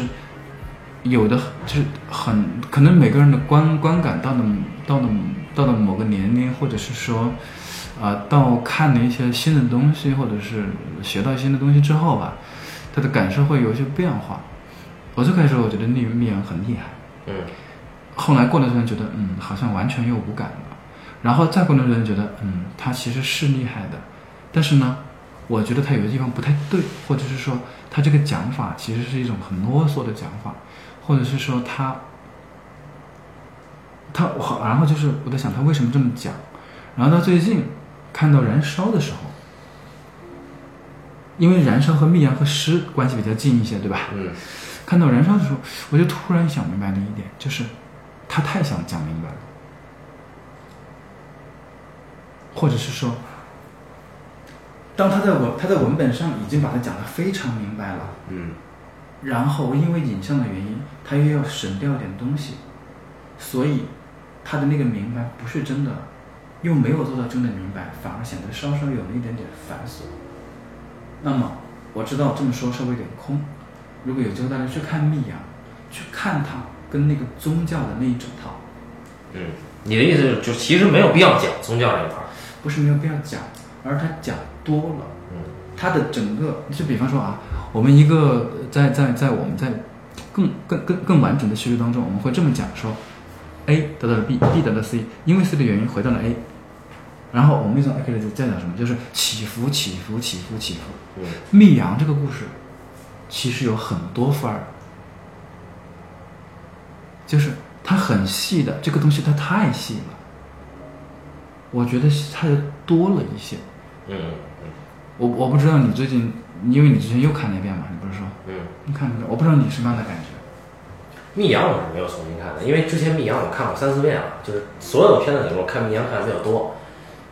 有的，就是很可能每个人的观观感到了到了到了某个年龄，或者是说，啊，到看了一些新的东西，或者是学到新的东西之后吧，他的感受会有一些变化。我最开始我觉得那密阳很厉害，嗯，后来过段时间觉得，嗯，好像完全又无感了，然后再过段时间觉得，嗯，他其实是厉害的，但是呢。我觉得他有的地方不太对，或者是说他这个讲法其实是一种很啰嗦的讲法，或者是说他他好，然后就是我在想他为什么这么讲，然后到最近看到燃烧的时候，因为燃烧和密阳和诗关系比较近一些，对吧？嗯。看到燃烧的时候，我就突然想明白了一点，就是他太想讲明白了，或者是说。当他在文他在文本上已经把它讲得非常明白了，嗯，然后因为影像的原因，他又要省掉点东西，所以他的那个明白不是真的又没有做到真的明白，反而显得稍稍有了一点点繁琐。那么我知道这么说稍微有点空。如果有机会大家去看《密阳》，去看它跟那个宗教的那一整套，嗯，你的意思是，就其实没有必要讲宗教这一块儿。不是没有必要讲，而他讲多了。嗯，它的整个，就比方说啊，我们一个在在在我们在更更更更完整的叙述当中，我们会这么讲说，A 得到了 B，B 得到了 C，因为 C 的原因回到了 A，然后我们用 A 的再讲什么，就是起伏起伏起伏起伏。嗯，密阳这个故事其实有很多番儿，就是它很细的这个东西，它太细了，我觉得它多了一些。嗯嗯我我不知道你最近，因为你之前又看了一遍嘛，你不是说嗯，你看了，我不知道你什么样的感觉。密阳我是没有重新看的，因为之前密阳我看过三四遍了，就是所有的片子里面我看密阳看的比较多。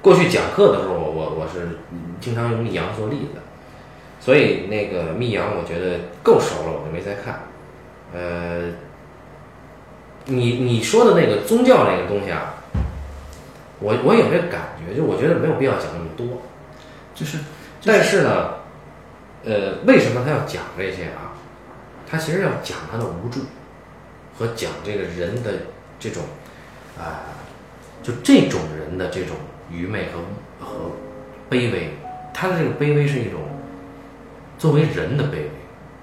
过去讲课的时候，我我我是嗯经常用密阳做例子，所以那个密阳我觉得够熟了，我就没再看。呃，你你说的那个宗教那个东西啊，我我有这感觉，就我觉得没有必要讲那么多。就是，但是呢，呃，为什么他要讲这些啊？他其实要讲他的无助，和讲这个人的这种，啊、就这种人的这种愚昧和和卑微。他的这个卑微是一种作为人的卑微。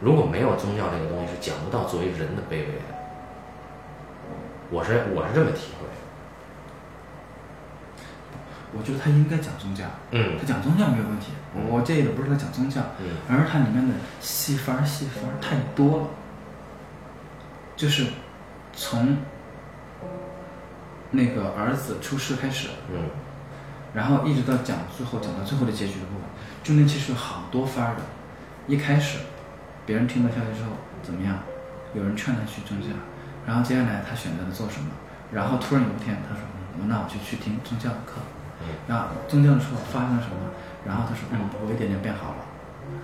如果没有宗教这个东西，是讲不到作为人的卑微的。我是我是这么体会的。我觉得他应该讲宗教，嗯他讲宗教没有问题，我我介意的不是他讲宗教，嗯而是它里面的戏法儿细番儿太多了，就是从那个儿子出事开始，嗯然后一直到讲最后讲到最后的结局的部分，中间其实有好多番儿的。一开始，别人听到消息之后怎么样？有人劝他去宗教，然后接下来他选择了做什么？然后突然有一天他说：“嗯，那我就去听宗教的课。”然后宗教的时候发生了什么？然后他说：“嗯，我一点点变好了。”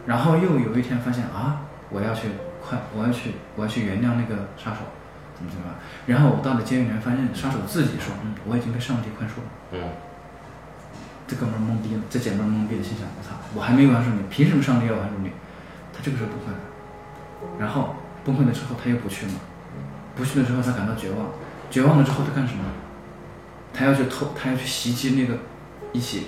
然后又有一天发现啊，我要去快，我要去，我要去原谅那个杀手，怎么怎么样？然后我到了监狱里面，发现杀手自己说：“嗯，我已经被上帝宽恕了。”嗯这哥们儿懵逼了，这姐们儿懵逼了，心想：我操，我还没有宽恕你，凭什么上帝要宽恕你？他这个时候崩溃了，然后崩溃了之后他又不去嘛，不去了之后他感到绝望，绝望了之后他干什么？他要去偷，他要去袭击那个一起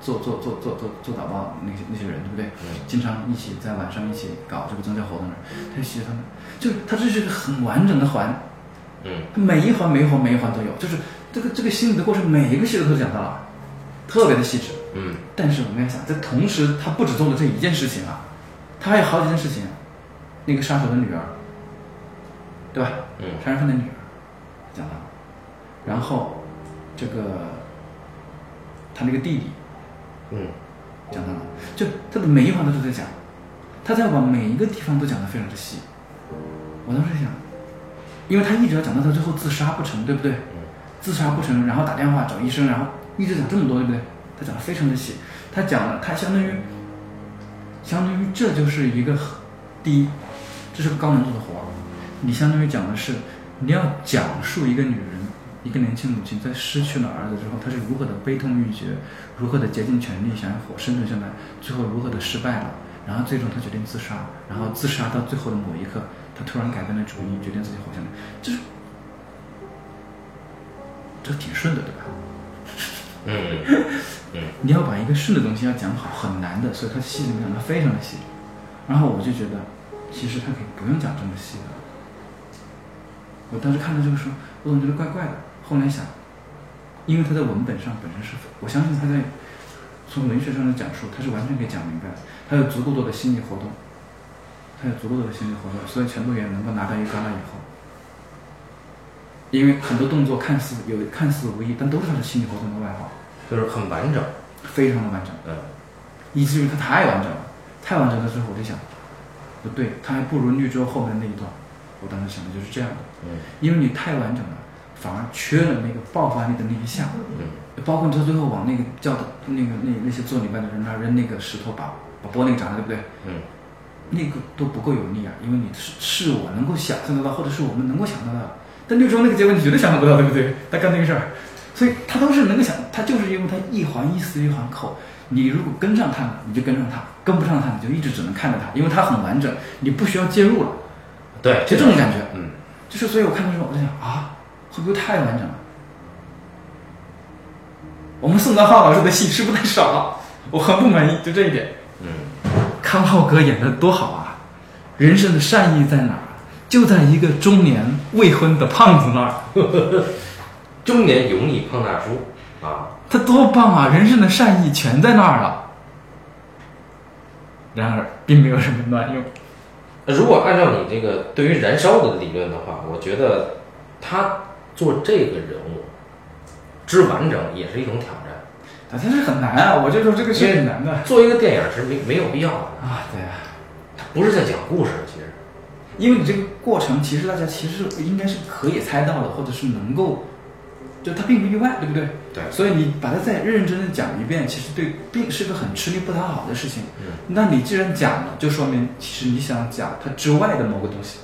做做做做做做祷告那些那些人，对不对？经常一起在晚上一起搞这个宗教活动的人，他就袭击他们，就他这是一个很完整的环，嗯每一环每一环每一环都有，就是这个这个心理的过程，每一个细节都讲到了，特别的细致。嗯但是我们要想，在同时，他不只做了这一件事情啊，他还有好几件事情。那个杀手的女儿，对吧？嗯杀人犯的女儿，讲到了。然后这个他那个弟弟嗯讲到了，就他的每一环都是在讲，他在把每一个地方都讲的非常的细。我当时想，因为他一直要讲到他最后自杀不成，对不对？自杀不成，然后打电话找医生，然后一直讲这么多，对不对？他讲的非常的细，他讲了，他相当于，相当于这就是一个第一，这是个高难度的活儿，你相当于讲的是你要讲述一个女人，一个年轻母亲在失去了儿子之后，她是如何的悲痛欲绝，如何的竭尽全力想要活生存下来，最后如何的失败了，然后最终她决定自杀，然后自杀到最后的某一刻，她突然改变了主意，决定自己活下来，就是，这挺顺的，对吧？嗯嗯你要把一个顺的东西要讲好很难的，所以它细节讲的非常的细。然后我就觉得，其实他可以不用讲这么细的。我当时看到这个时候，我总觉得怪怪的。后来想，因为他在文本上本身是，我相信他在从文学上的讲述，他是完全可以讲明白的。他有足够多的心理活动，他有足够多的心理活动，所以全部员能够拿到一个戛纳以后，因为很多动作看似有看似无意，但都是他的心理活动的外化。就是很完整。非常的完整，嗯以至于他太完整了，太完整了之后，我就想，不对，他还不如绿洲后面那一段。我当时想的就是这样的，嗯因为你太完整了，反而缺了那个爆发力的那一下。嗯包括他最后往那个教的那个那那些做礼拜的人那儿扔那个石头把把玻璃砸了，对不对？嗯那个都不够有力啊，因为你是是我能够想象得到，或者是我们能够想得到的。但绿洲那个结果你绝对想象不到，对不对？他干那个事儿，所以他都是能够想，他就是因为他一环一丝一环扣，你如果跟上他了，你就跟上他；跟不上他，你就一直只能看着他，因为他很完整，你不需要介入了。对，就这种感觉，嗯，就是所以我看的时候，我在想啊，会不会太完整了？我们宋丹浩老师的戏是不是太少了？我很不满意，就这一点。嗯，康浩哥演的多好啊！人生的善意在哪儿？就在一个中年未婚的胖子那儿。中年油腻胖大叔啊，他多棒啊！人生的善意全在那儿了。然而，并没有什么卵用。如果按照你这个对于燃烧的理论的话，我觉得他做这个人物之完整也是一种挑战。啊，但是很难啊！我就说这个是很难的做一个电影是没没有必要的，啊。对啊，它不是在讲故事，其实。因为你这个过程，其实大家其实应该是可以猜到的，或者是能够，就它并不意外，对不对？对所以你把它再认认真真讲一遍，其实对并是个很吃力不讨好的事情。嗯。那你既然讲了，就说明其实你想讲它之外的某个东西，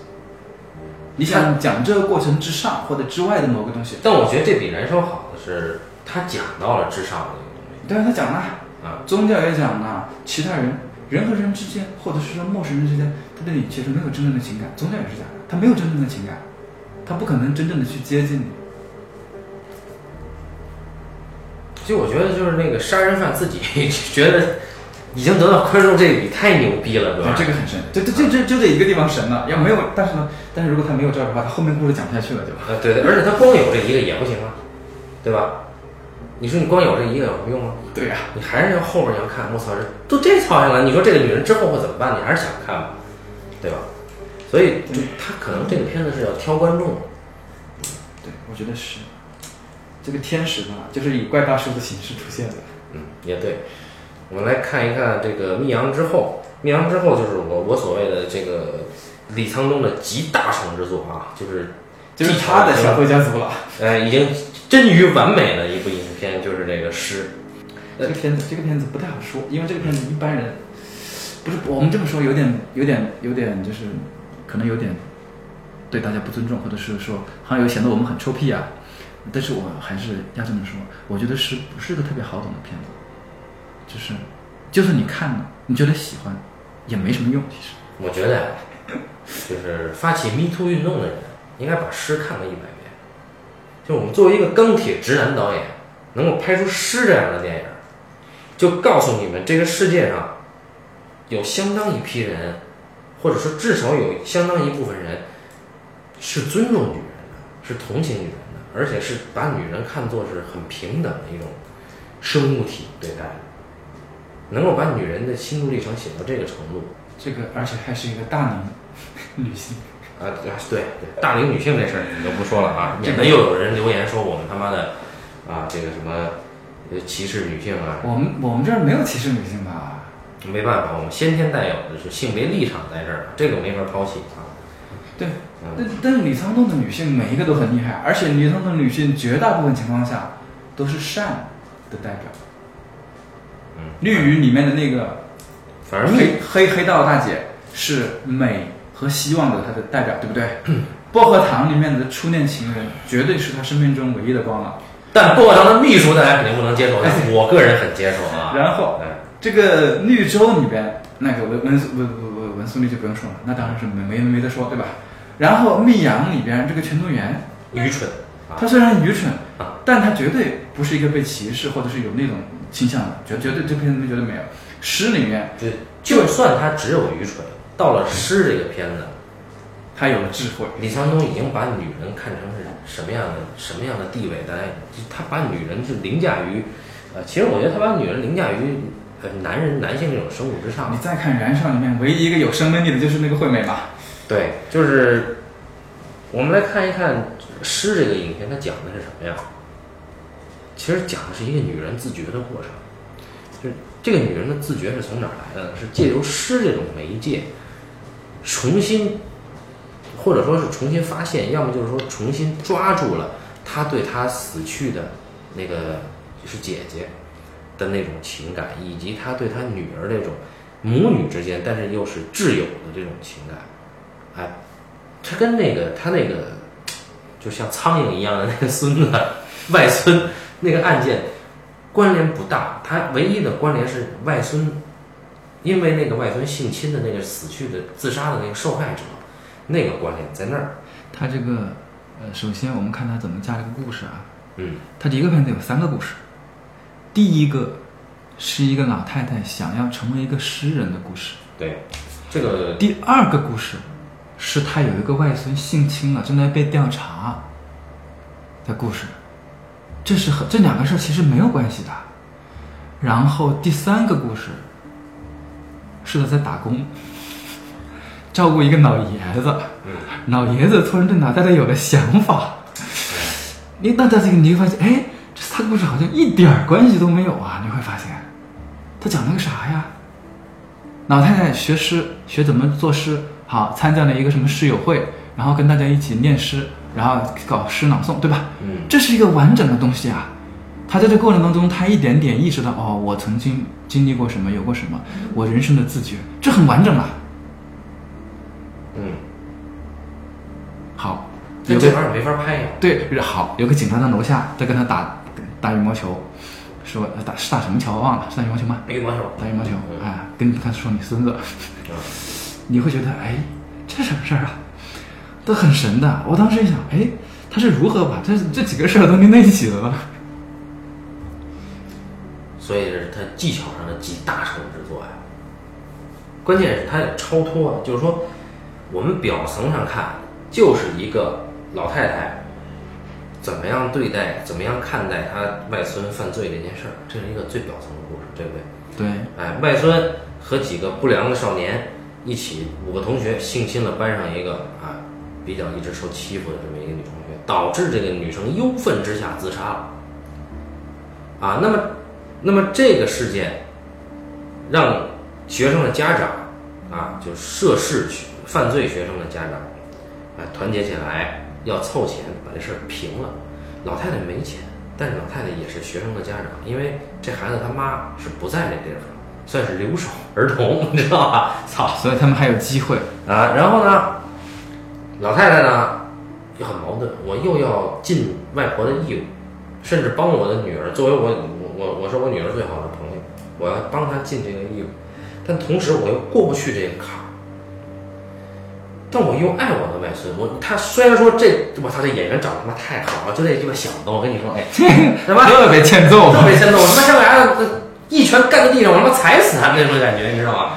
你想讲这个过程之上或者之外的某个东西。但我觉得这比燃烧好的是，他讲到了至上的那个东西对啊，他讲了，啊。宗教也讲了，其他人人和人之间，或者是说陌生人之间，他对你其实没有真正的情感。宗教也是这样的，他没有真正的情感，他不可能真正的去接近你。其实我觉得就是那个杀人犯自己 觉得已经得到宽恕这个笔太牛逼了，对吧？这个很神，这这这这就这一个地方神了。要没有，但是呢，但是如果他没有这儿的话，他后面故事讲不下去了，就。呃，对对，而且他光有这一个也不行啊，对吧？你说你光有这一个有什么用啊？对呀、你还是要后边要看，我操，这都这操性了，你说这个女人之后会怎么办？你还是想看吧，对吧？所以就他可能这个片子是要挑观众，对，我觉得是。这个天使呢，就是以怪大叔的形式出现的。嗯，也对。我们来看一看这个《密阳之后》，《密阳之后》就是我我所谓的这个李沧东的集大成之作啊，就是就是他的小说家族了。呃已经臻于完美的一部影片，就是这个诗。这个片子，这个片子不太好说，因为这个片子一般人不是我们这么说，有点有点有点就是可能有点对大家不尊重，或者是说好像有显得我们很臭屁啊。但是我还是要这么说，我觉得是不是个特别好懂的片子？就是，就算你看了，你觉得喜欢，也没什么用。其实，我觉得呀，就是发起 Me Too 运动的人，应该把诗看个一百遍。就我们作为一个钢铁直男导演，能够拍出诗这样的电影，就告诉你们，这个世界上有相当一批人，或者说至少有相当一部分人，是尊重女人的，是同情女人的，而且是把女人看作是很平等的一种生物体对待的，能够把女人的心路历程写到这个程度。这个而且还是一个大龄女性。啊，对对对，大龄女性这事儿你就不说了啊，免得又有人留言说我们他妈的啊这个什么呃歧视女性啊，我们我们这儿没有歧视女性吧？没办法，我们先天带有的是性别立场在这儿，这个没法抛弃啊。对，嗯但但是李沧东的女性每一个都很厉害，而且李沧东的女性绝大部分情况下都是善的代表。嗯，绿鱼里面的那个反正黑黑黑道大姐是美和希望的她的代表，对不对？薄荷糖里面的初恋情人绝对是她生命中唯一的光了。但薄荷糖的秘书大家肯定不能接受，但是我个人很接受啊。然后哎这个绿洲里边那个文文文文文文素丽就不用说了，那当然是没没没得说，对吧？然后密阳里边这个全都元，愚蠢啊他虽然愚蠢啊，但他绝对不是一个被歧视或者是有那种倾向的，绝绝对这片子绝对没有。诗里面对，就算他只有愚蠢，到了诗这个片子，他有了智慧，李沧东已经把女人看成是什么样的什么样的地位，大家他把女人是凌驾于，呃，其实我觉得他把女人凌驾于呃男人男性这种生物之上你。再看《燃烧》里面唯一一个有生命力的就是那个惠美吧，对，就是我们来看一看《诗》这个影片，它讲的是什么呀？其实讲的是一个女人自觉的过程，就是这个女人的自觉是从哪儿来的呢？是借由诗这种媒介，重新，或者说是重新发现，要么就是说重新抓住了她对她死去的那个就是姐姐的那种情感，以及她对她女儿这种母女之间，但是又是挚友的这种情感。哎，他跟那个他那个就像苍蝇一样的那个孙子外孙那个案件关联不大，他唯一的关联是外孙，因为那个外孙性侵的那个死去的自杀的那个受害者，那个关联在那儿。他这个，呃，首先我们看他怎么加这个故事啊。嗯他第一个片子有三个故事，第一个是一个老太太想要成为一个诗人的故事，对，这个第二个故事是他有一个外孙性侵了，正在被调查的故事，这是和这两个事儿其实没有关系的。然后第三个故事是他在打工，照顾一个老爷子，嗯老爷子突然对老太太有了想法，你那他这个你会发现，哎，这三个故事好像一点儿关系都没有啊！你会发现，他讲了个啥呀？老太太学诗，学怎么作诗，好，参加了一个什么诗友会，然后跟大家一起念诗，然后搞诗朗诵，对吧？嗯这是一个完整的东西啊。他在这过程当中，他一点点意识到，哦，我曾经经历过什么，有过什么，我人生的自觉，这很完整啊。嗯，好，有个这这玩意儿没法拍呀。对，好，有个警察在楼下在跟他打打羽毛球，说呃打是打什么球我忘了，是打羽毛球吗？打羽毛球，打羽毛球，嗯哎，跟他说你孙子，你会觉得哎，这什么事儿啊？都很神的。我当时一想，哎，他是如何把这这几个事儿都连在一起的呢？所以这是他技巧上的集大成之作呀。关键是他有超脱啊，就是说，我们表层上看就是一个老太太怎么样对待、怎么样看待她外孙犯罪这件事儿，这是一个最表层的故事，对不对？对，哎，外孙和几个不良的少年一起，五个同学性侵了班上一个啊比较一直受欺负的这么一个女同学，导致这个女生忧愤之下自杀了。啊，那么，那么这个事件让学生的家长啊，就涉事犯罪学生的家长啊团结起来，要凑钱把这事儿平了。老太太没钱，但是老太太也是学生的家长，因为这孩子他妈是不在这地方，算是留守儿童，你知道吧？操！所以他们还有机会。啊，然后呢，老太太呢也很矛盾，我又要尽外婆的义务，甚至帮我的女儿，作为我我我我是我女儿最好的朋友，我要帮她尽这个义务，但同时我又过不去这个坎儿。但我又爱我的外孙，我他虽然说这我操这演员长得他妈太好了，就这鸡巴小 子，我跟你说，哎，他妈特别欠揍特别欠揍，我他妈像个孩子一拳干在地上，我他妈踩死他那种感觉，你知道吗？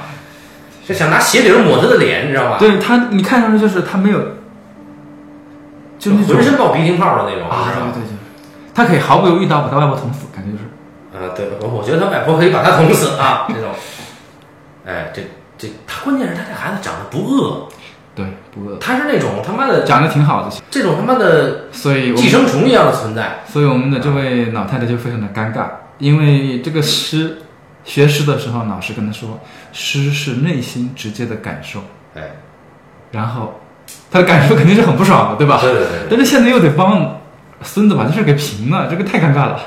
就想拿鞋底儿抹他的脸，你知道吧？对他，你看上去就是他没有，就那种浑身爆鼻涕泡的那种，啊？对对对，他可以毫不犹豫的把他外婆捅死，感觉就是。啊，对，我我觉得他外婆可以把他捅死啊，这种，哎，这这，他关键是他这孩子长得不饿，对，不饿他是那种他妈的长得挺好的，这种他妈的所以寄生虫一样的存在，所以我们的这位老太太就非常的尴尬，因为这个诗，学诗的时候，老师跟他说，诗是内心直接的感受，哎，然后他的感受肯定是很不爽的，对吧？对对对对，但是现在又得帮孙子把这事儿给平了，这个太尴尬了。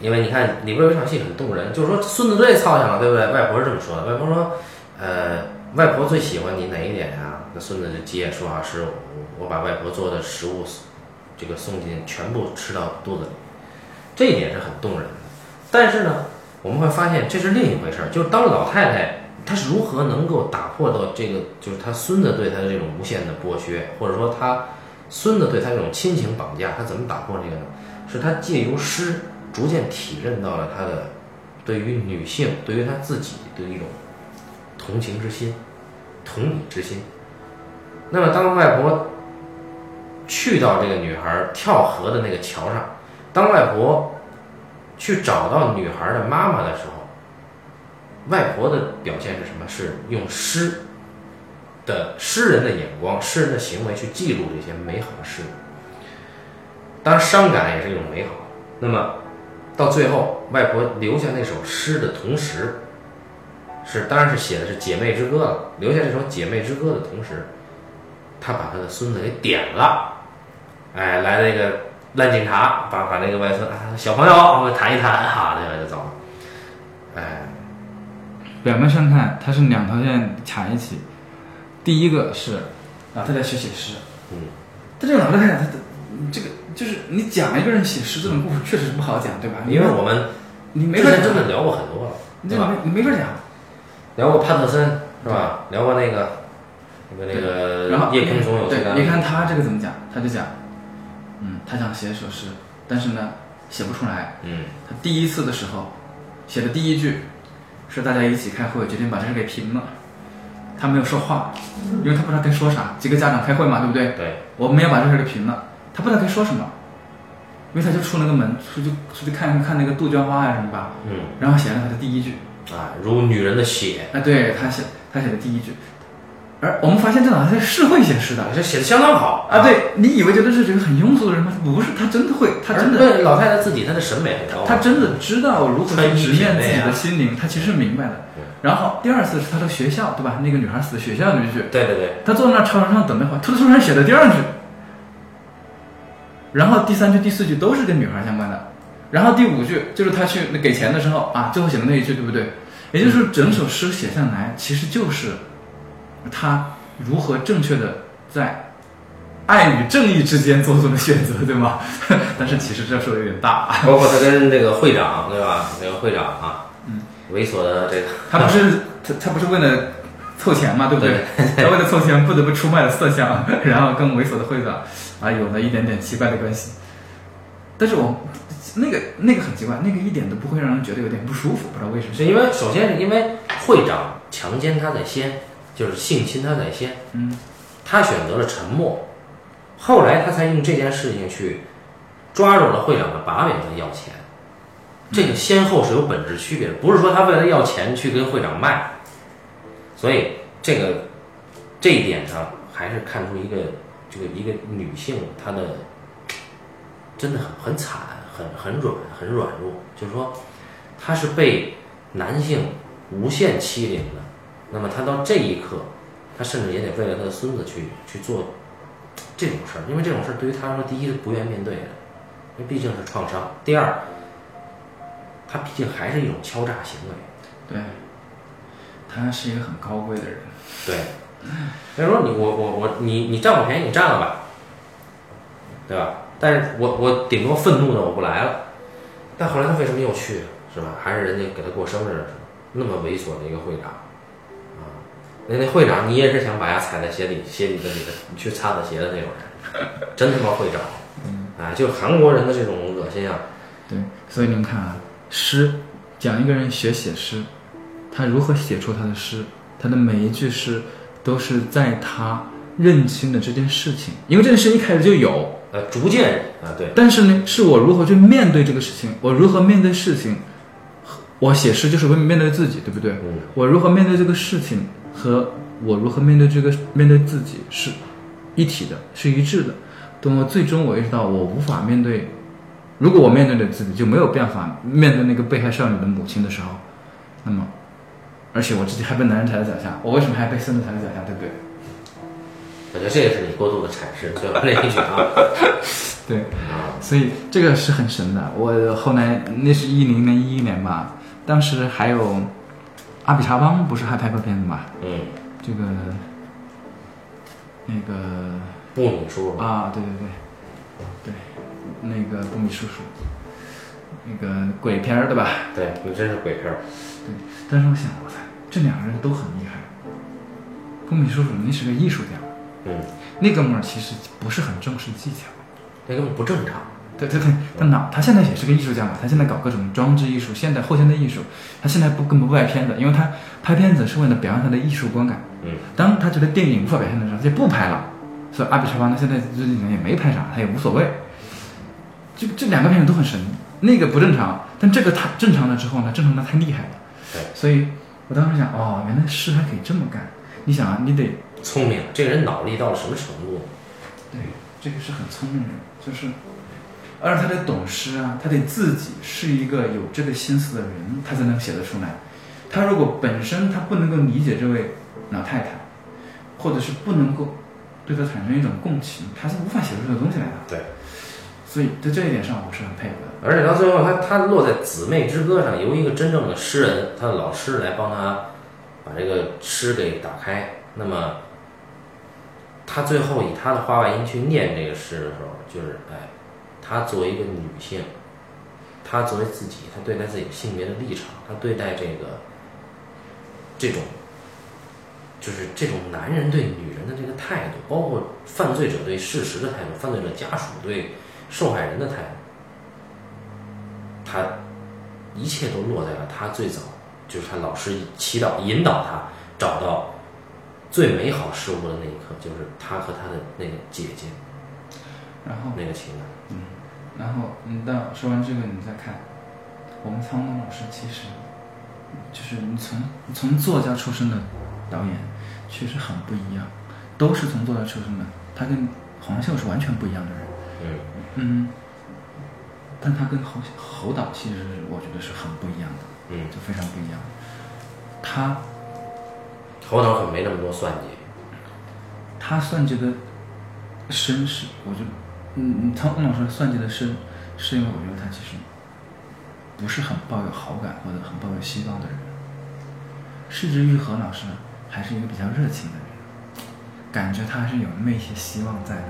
因为你看里边有一场戏很动人，就是说孙子最操心了，对不对？外婆是这么说的，外婆说，呃，外婆最喜欢你哪一点呀、那孙子就接说啊，是我我把外婆做的食物，这个送进全部吃到肚子里，这一点是很动人的。但是呢，我们会发现这是另一回事儿，就是当老太太她是如何能够打破到这个，就是她孙子对她的这种无限的剥削，或者说她孙子对她这种亲情绑架，她怎么打破这个呢？是她借由诗逐渐体认到了她的对于女性、对于她自己的一种同情之心、同理之心。那么，当外婆去到这个女孩跳河的那个桥上，当外婆去找到女孩的妈妈的时候，外婆的表现是什么？是用诗的诗人的眼光、诗人的行为去记录这些美好的事物。当然，伤感也是一种美好。那么，到最后，外婆留下那首诗的同时，是当然是写的是姐妹之歌了。留下这首姐妹之歌的同时，她把她的孙子给点了。哎，来了一个烂警察，把把那个外孙啊小朋友，我们谈一谈，哈，那个就走了。哎，表面上看，他是两条线卡一起，第一个是啊，他在学写诗，嗯，但这个老太太她你这个就是你讲一个人写诗这种故事，确实是不好讲，对吧？因为我们你没法真，的聊过很多了，你这个对吧？你没法讲。聊过帕特森是吧？聊过那个那个那然后空总有对你看他这个怎么讲？他就讲，嗯，他想写一首诗，但是呢，写不出来。嗯他第一次的时候写的第一句是大家一起开会，决定把这事给平了。他没有说话，因为他不知道该说啥。几个家长开会嘛，对不对？对，我们要把这事给平了，他不知道该说什么，因为他就出那个门，出去出去看看那个杜鹃花呀什么吧，嗯然后写了他的第一句。啊，如女人的血，啊，对他写他写的第一句，而我们发现这老师是会写诗的这写的相当好啊。对你以为觉得是这个很庸俗的人吗？不是，他真的会，他真的对老太太自己她的审美很高啊，他真的知道如何去直面自己的心啊灵，她其实是明白的。然后第二次是她的学校，对吧？那个女孩死学校那句，对对对，她坐在那操场上等那会儿，他突然写的第二句，然后第三句、第四句都是跟女孩相关的，然后第五句就是她去给钱的时候啊，最后写的那一句，对不对？也就是说，整首诗写下来，其实就是他如何正确的在爱与正义之间做出的选择，对吗？但是其实这说的有点大，包括他跟这个会长对吧？那个会长啊，嗯，猥琐的这个，他不是他他不是为了凑钱嘛，对不对？他为了凑钱不得不出卖了色相，然后跟猥琐的会长啊有了一点点奇怪的关系。但是我那个那个很奇怪，那个一点都不会让人觉得有点不舒服，不知道为什么。是因为首先是因为会长强奸他在先，就是性侵他在先，嗯，他选择了沉默，后来他才用这件事情去抓住了会长的把柄，跟他要钱。这个先后是有本质区别的，不是说他为了要钱去跟会长卖。所以这个这一点上，还是看出一个这个一个女性她的真的很很惨，很很软，很软弱。就是说，她是被男性无限欺凌的。那么他到这一刻，他甚至也得为了他的孙子去去做这种事儿，因为这种事儿对于他来说，第一是不愿面对的，因为毕竟是创伤；第二，他毕竟还是一种敲诈行为。对，他是一个很高贵的人。对，所以说你我我我你你占我便宜你占了吧，对吧？但是我我顶多愤怒的我不来了，但后来他为什么又去？是吧？还是人家给他过生日那么猥琐的一个会长，啊，那那会长你也是想把牙踩在鞋底鞋底子里的，你去擦擦鞋的那种人，真他妈会找，啊，就韩国人的这种恶心啊，对，所以你们看啊，诗讲一个人学写诗，他如何写出他的诗，他的每一句诗都是在他认清的这件事情，因为这件事一开始就有，呃，逐渐啊，对，但是呢，是我如何去面对这个事情，我如何面对事情，我写诗就是为面对自己，对不对？嗯。我如何面对这个事情和我如何面对这个面对自己是一体的，是一致的。等我最终我意识到我无法面对，如果我面对着自己，就没有办法面对那个被害少女的母亲的时候，那么，而且我自己还被男人踩在脚下，我为什么还被孙子踩在脚下，对不对？我觉得这也是你过度的阐释，对吧那一句啊，对，啊，所以这个是很神的。我后来那是一零年一一年吧，当时还有阿比查邦不是还拍过片子吗？嗯，这个那个布米叔叔，啊，对对对，对，那个布米叔叔，那个鬼片儿对吧？对那真是鬼片儿，对，但是我想，我操，这两个人都很厉害。布米叔叔那是个艺术家，嗯，那哥们儿其实不是很重视技巧。那根本不正常，对对对，他脑他现在也是个艺术家嘛，他现在搞各种装置艺术、现代后现代艺术，他现在不根本不拍片子，因为他拍片子是为了表现他的艺术观感。嗯，当他觉得电影无法表现的时候，他就不拍了。所以阿比查邦他现在这几年也没拍啥，他也无所谓。这这两个片子都很神，那个不正常，但这个他正常了之后呢，正常的太厉害了。对，所以我当时想，哦，原来诗还可以这么干。你想啊，你得聪明，这个人脑力到了什么程度？对，这个是很聪明的，就是，而他得懂诗啊，他得自己是一个有这个心思的人，他才能写得出来。他如果本身他不能够理解这位老太太，或者是不能够对她产生一种共情，他是无法写出这个东西来的。对，所以在这一点上，我是很佩服的。而且到最后，他他落在《姊妹之歌》上，由一个真正的诗人，他的老师来帮他把这个诗给打开。那么，他最后以他的话外音去念这个诗的时候，就是哎，他作为一个女性，她作为自己，她对待自己性别的立场，她对待这个这种。就是这种男人对女人的这个态度，包括犯罪者对事实的态度，犯罪者家属对受害人的态度，她一切都落在了她最早就是她老师祈祷引导她找到最美好事物的那一刻，就是他和他的那个姐姐，然后那个情感。嗯，然后你，到说完这个，你再看我们苍东老师，其实就是你从从作家出身的。导演确实很不一样，都是从作家出身的，他跟黄秀是完全不一样的人。嗯嗯，但他跟侯侯导其实我觉得是很不一样的。嗯，就非常不一样。他侯导可没那么多算计。他算计的深是，我觉得，嗯，苍老师算计的是，是因为我觉得他其实不是很抱有好感或者很抱有希望的人。是之愈和老师。还是一个比较热情的人，感觉他还是有那么一些希望在的。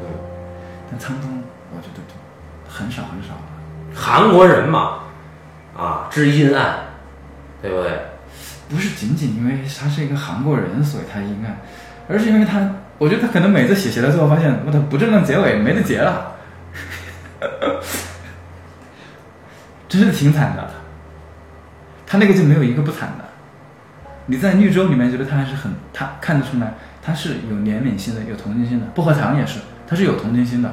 嗯，但苍东，我觉得很少很少。韩国人嘛，啊，知阴暗，对不对？不是仅仅因为他是一个韩国人，所以他阴暗，而是因为他，我觉得他可能每次写写到最后，发现我的不正当结尾，没得结了，真是挺惨的。他那个就没有一个不惨的。你在绿洲里面觉得他还是很，他看得出来他是有怜悯心的，有同情心的。薄荷糖也是，他是有同情心的，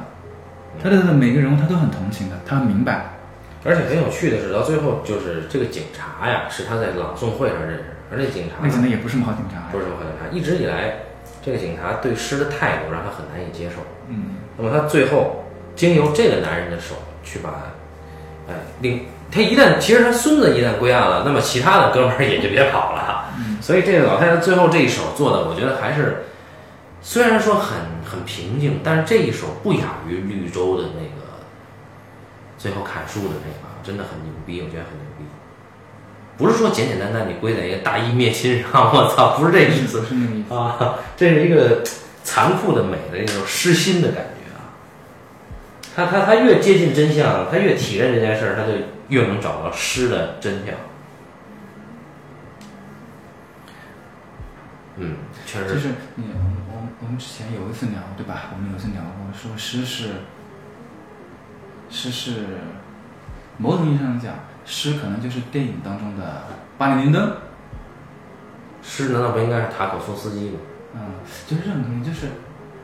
他的每个人物他都很同情的，他很明白。而且很有趣的是，到最后就是这个警察呀，是他在朗诵会上认识，而且警察那可能也不是什么好警察，不是什么好警察。一直以来，这个警察对诗的态度让他很难以接受。嗯，那么他最后经由这个男人的手去把，哎，令他一旦其实他孙子一旦归案了，那么其他的哥们儿也就别跑了。所以这个老太太最后这一手做的，我觉得还是虽然说很很平静，但是这一手不亚于绿洲的那个最后砍树的那个，真的很牛逼，我觉得很。不是说简简单单你归在一个大义灭亲上，我操，不是这意思，是那个意思啊，这是一个残酷的美的一种失心的感觉啊。他他他越接近真相，他越体认这件事儿，他就越能找到诗的真相。嗯，确实。就是你，我我们之前有一次聊，对吧？我们有一次聊过，说诗是，诗是，某种意义上讲，诗可能就是电影当中的巴里林登。诗难道不应该是塔可夫斯基吗？嗯，就是这种东西，就是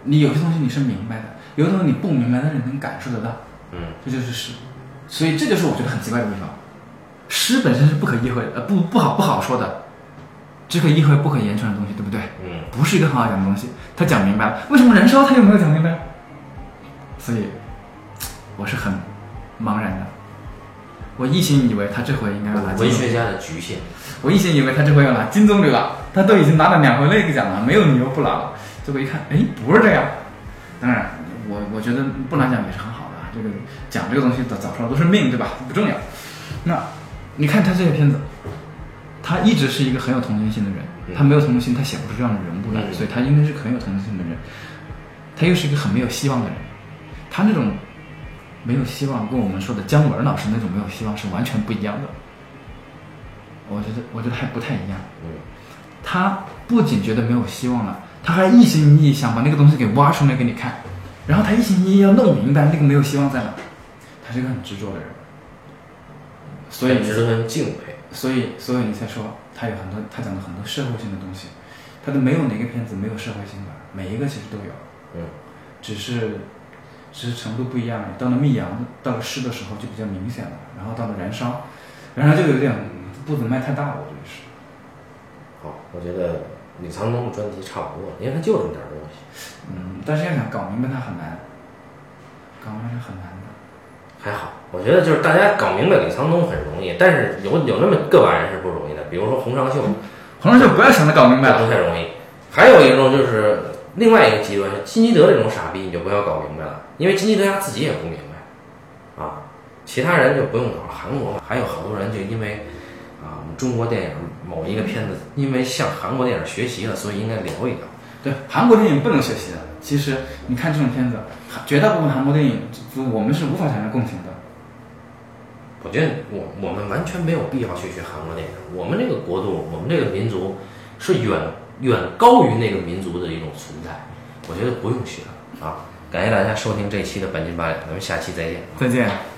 你有些东西你是明白的，有些东西你不明白，但是你能感受得到。嗯，这就是诗，所以这就是我觉得很奇怪的地方。诗本身是不可意会，呃，不不好不好说的。只可意会不可言传的东西，对不对？嗯，不是一个很好讲的东西。他讲明白了，为什么燃烧他又没有讲明白？所以，我是很茫然的。我一心以为他这回应该要拿文学家的局限。我一心以为他这回要拿金棕榈了，他都已经拿了两回那个奖了，没有理由不拿了。结果一看，哎，不是这样。当然，我我觉得不拿奖也是很好的。这个奖这个东西早早出来都是命，对吧？不重要。那你看他这些片子。他一直是一个很有同情心的人，他没有同情心，他写不出这样的人物来，所以他应该是很有同情心的人。他又是一个很没有希望的人，他那种没有希望，跟我们说的姜文老师那种没有希望是完全不一样的。我觉得，我觉得还不太一样。他不仅觉得没有希望了，他还一心一意想把那个东西给挖出来给你看，然后他一心一意要弄明白那个没有希望在哪。他是一个很执着的人，所以值得人敬佩。所以，所以你才说他有很多，他讲了很多社会性的东西，他都没有哪个片子没有社会性的，每一个其实都有，嗯，只是，只是程度不一样。到了密阳，到了湿的时候就比较明显了，然后到了燃烧，燃烧就有点步子迈太大了，我觉得是。好，我觉得李沧东的专题差不多，因为他就这么点东西。嗯，但是要想搞明白他很难，搞明白是很难的。还好，我觉得就是大家搞明白李沧东很容易，但是有有那么个把人是不容易的，比如说洪尚秀，洪尚秀不要想着搞明白了，不太容易。还有一种就是另外一个极端，金基德这种傻逼你就不要搞明白了，因为金基德他自己也不明白，啊，其他人就不用搞。韩国还有好多人就因为啊，我们中国电影某一个片子，因为向韩国电影学习了，所以应该聊一聊。对，韩国电影不能学习的。其实你看这种片子，绝大部分韩国电影，我们是无法产生共情的。我觉得我我们完全没有必要去学韩国电影。我们这个国度，我们这个民族是远远高于那个民族的一种存在。我觉得不用学啊！感谢大家收听这期的半斤八两，咱们下期再见。再见。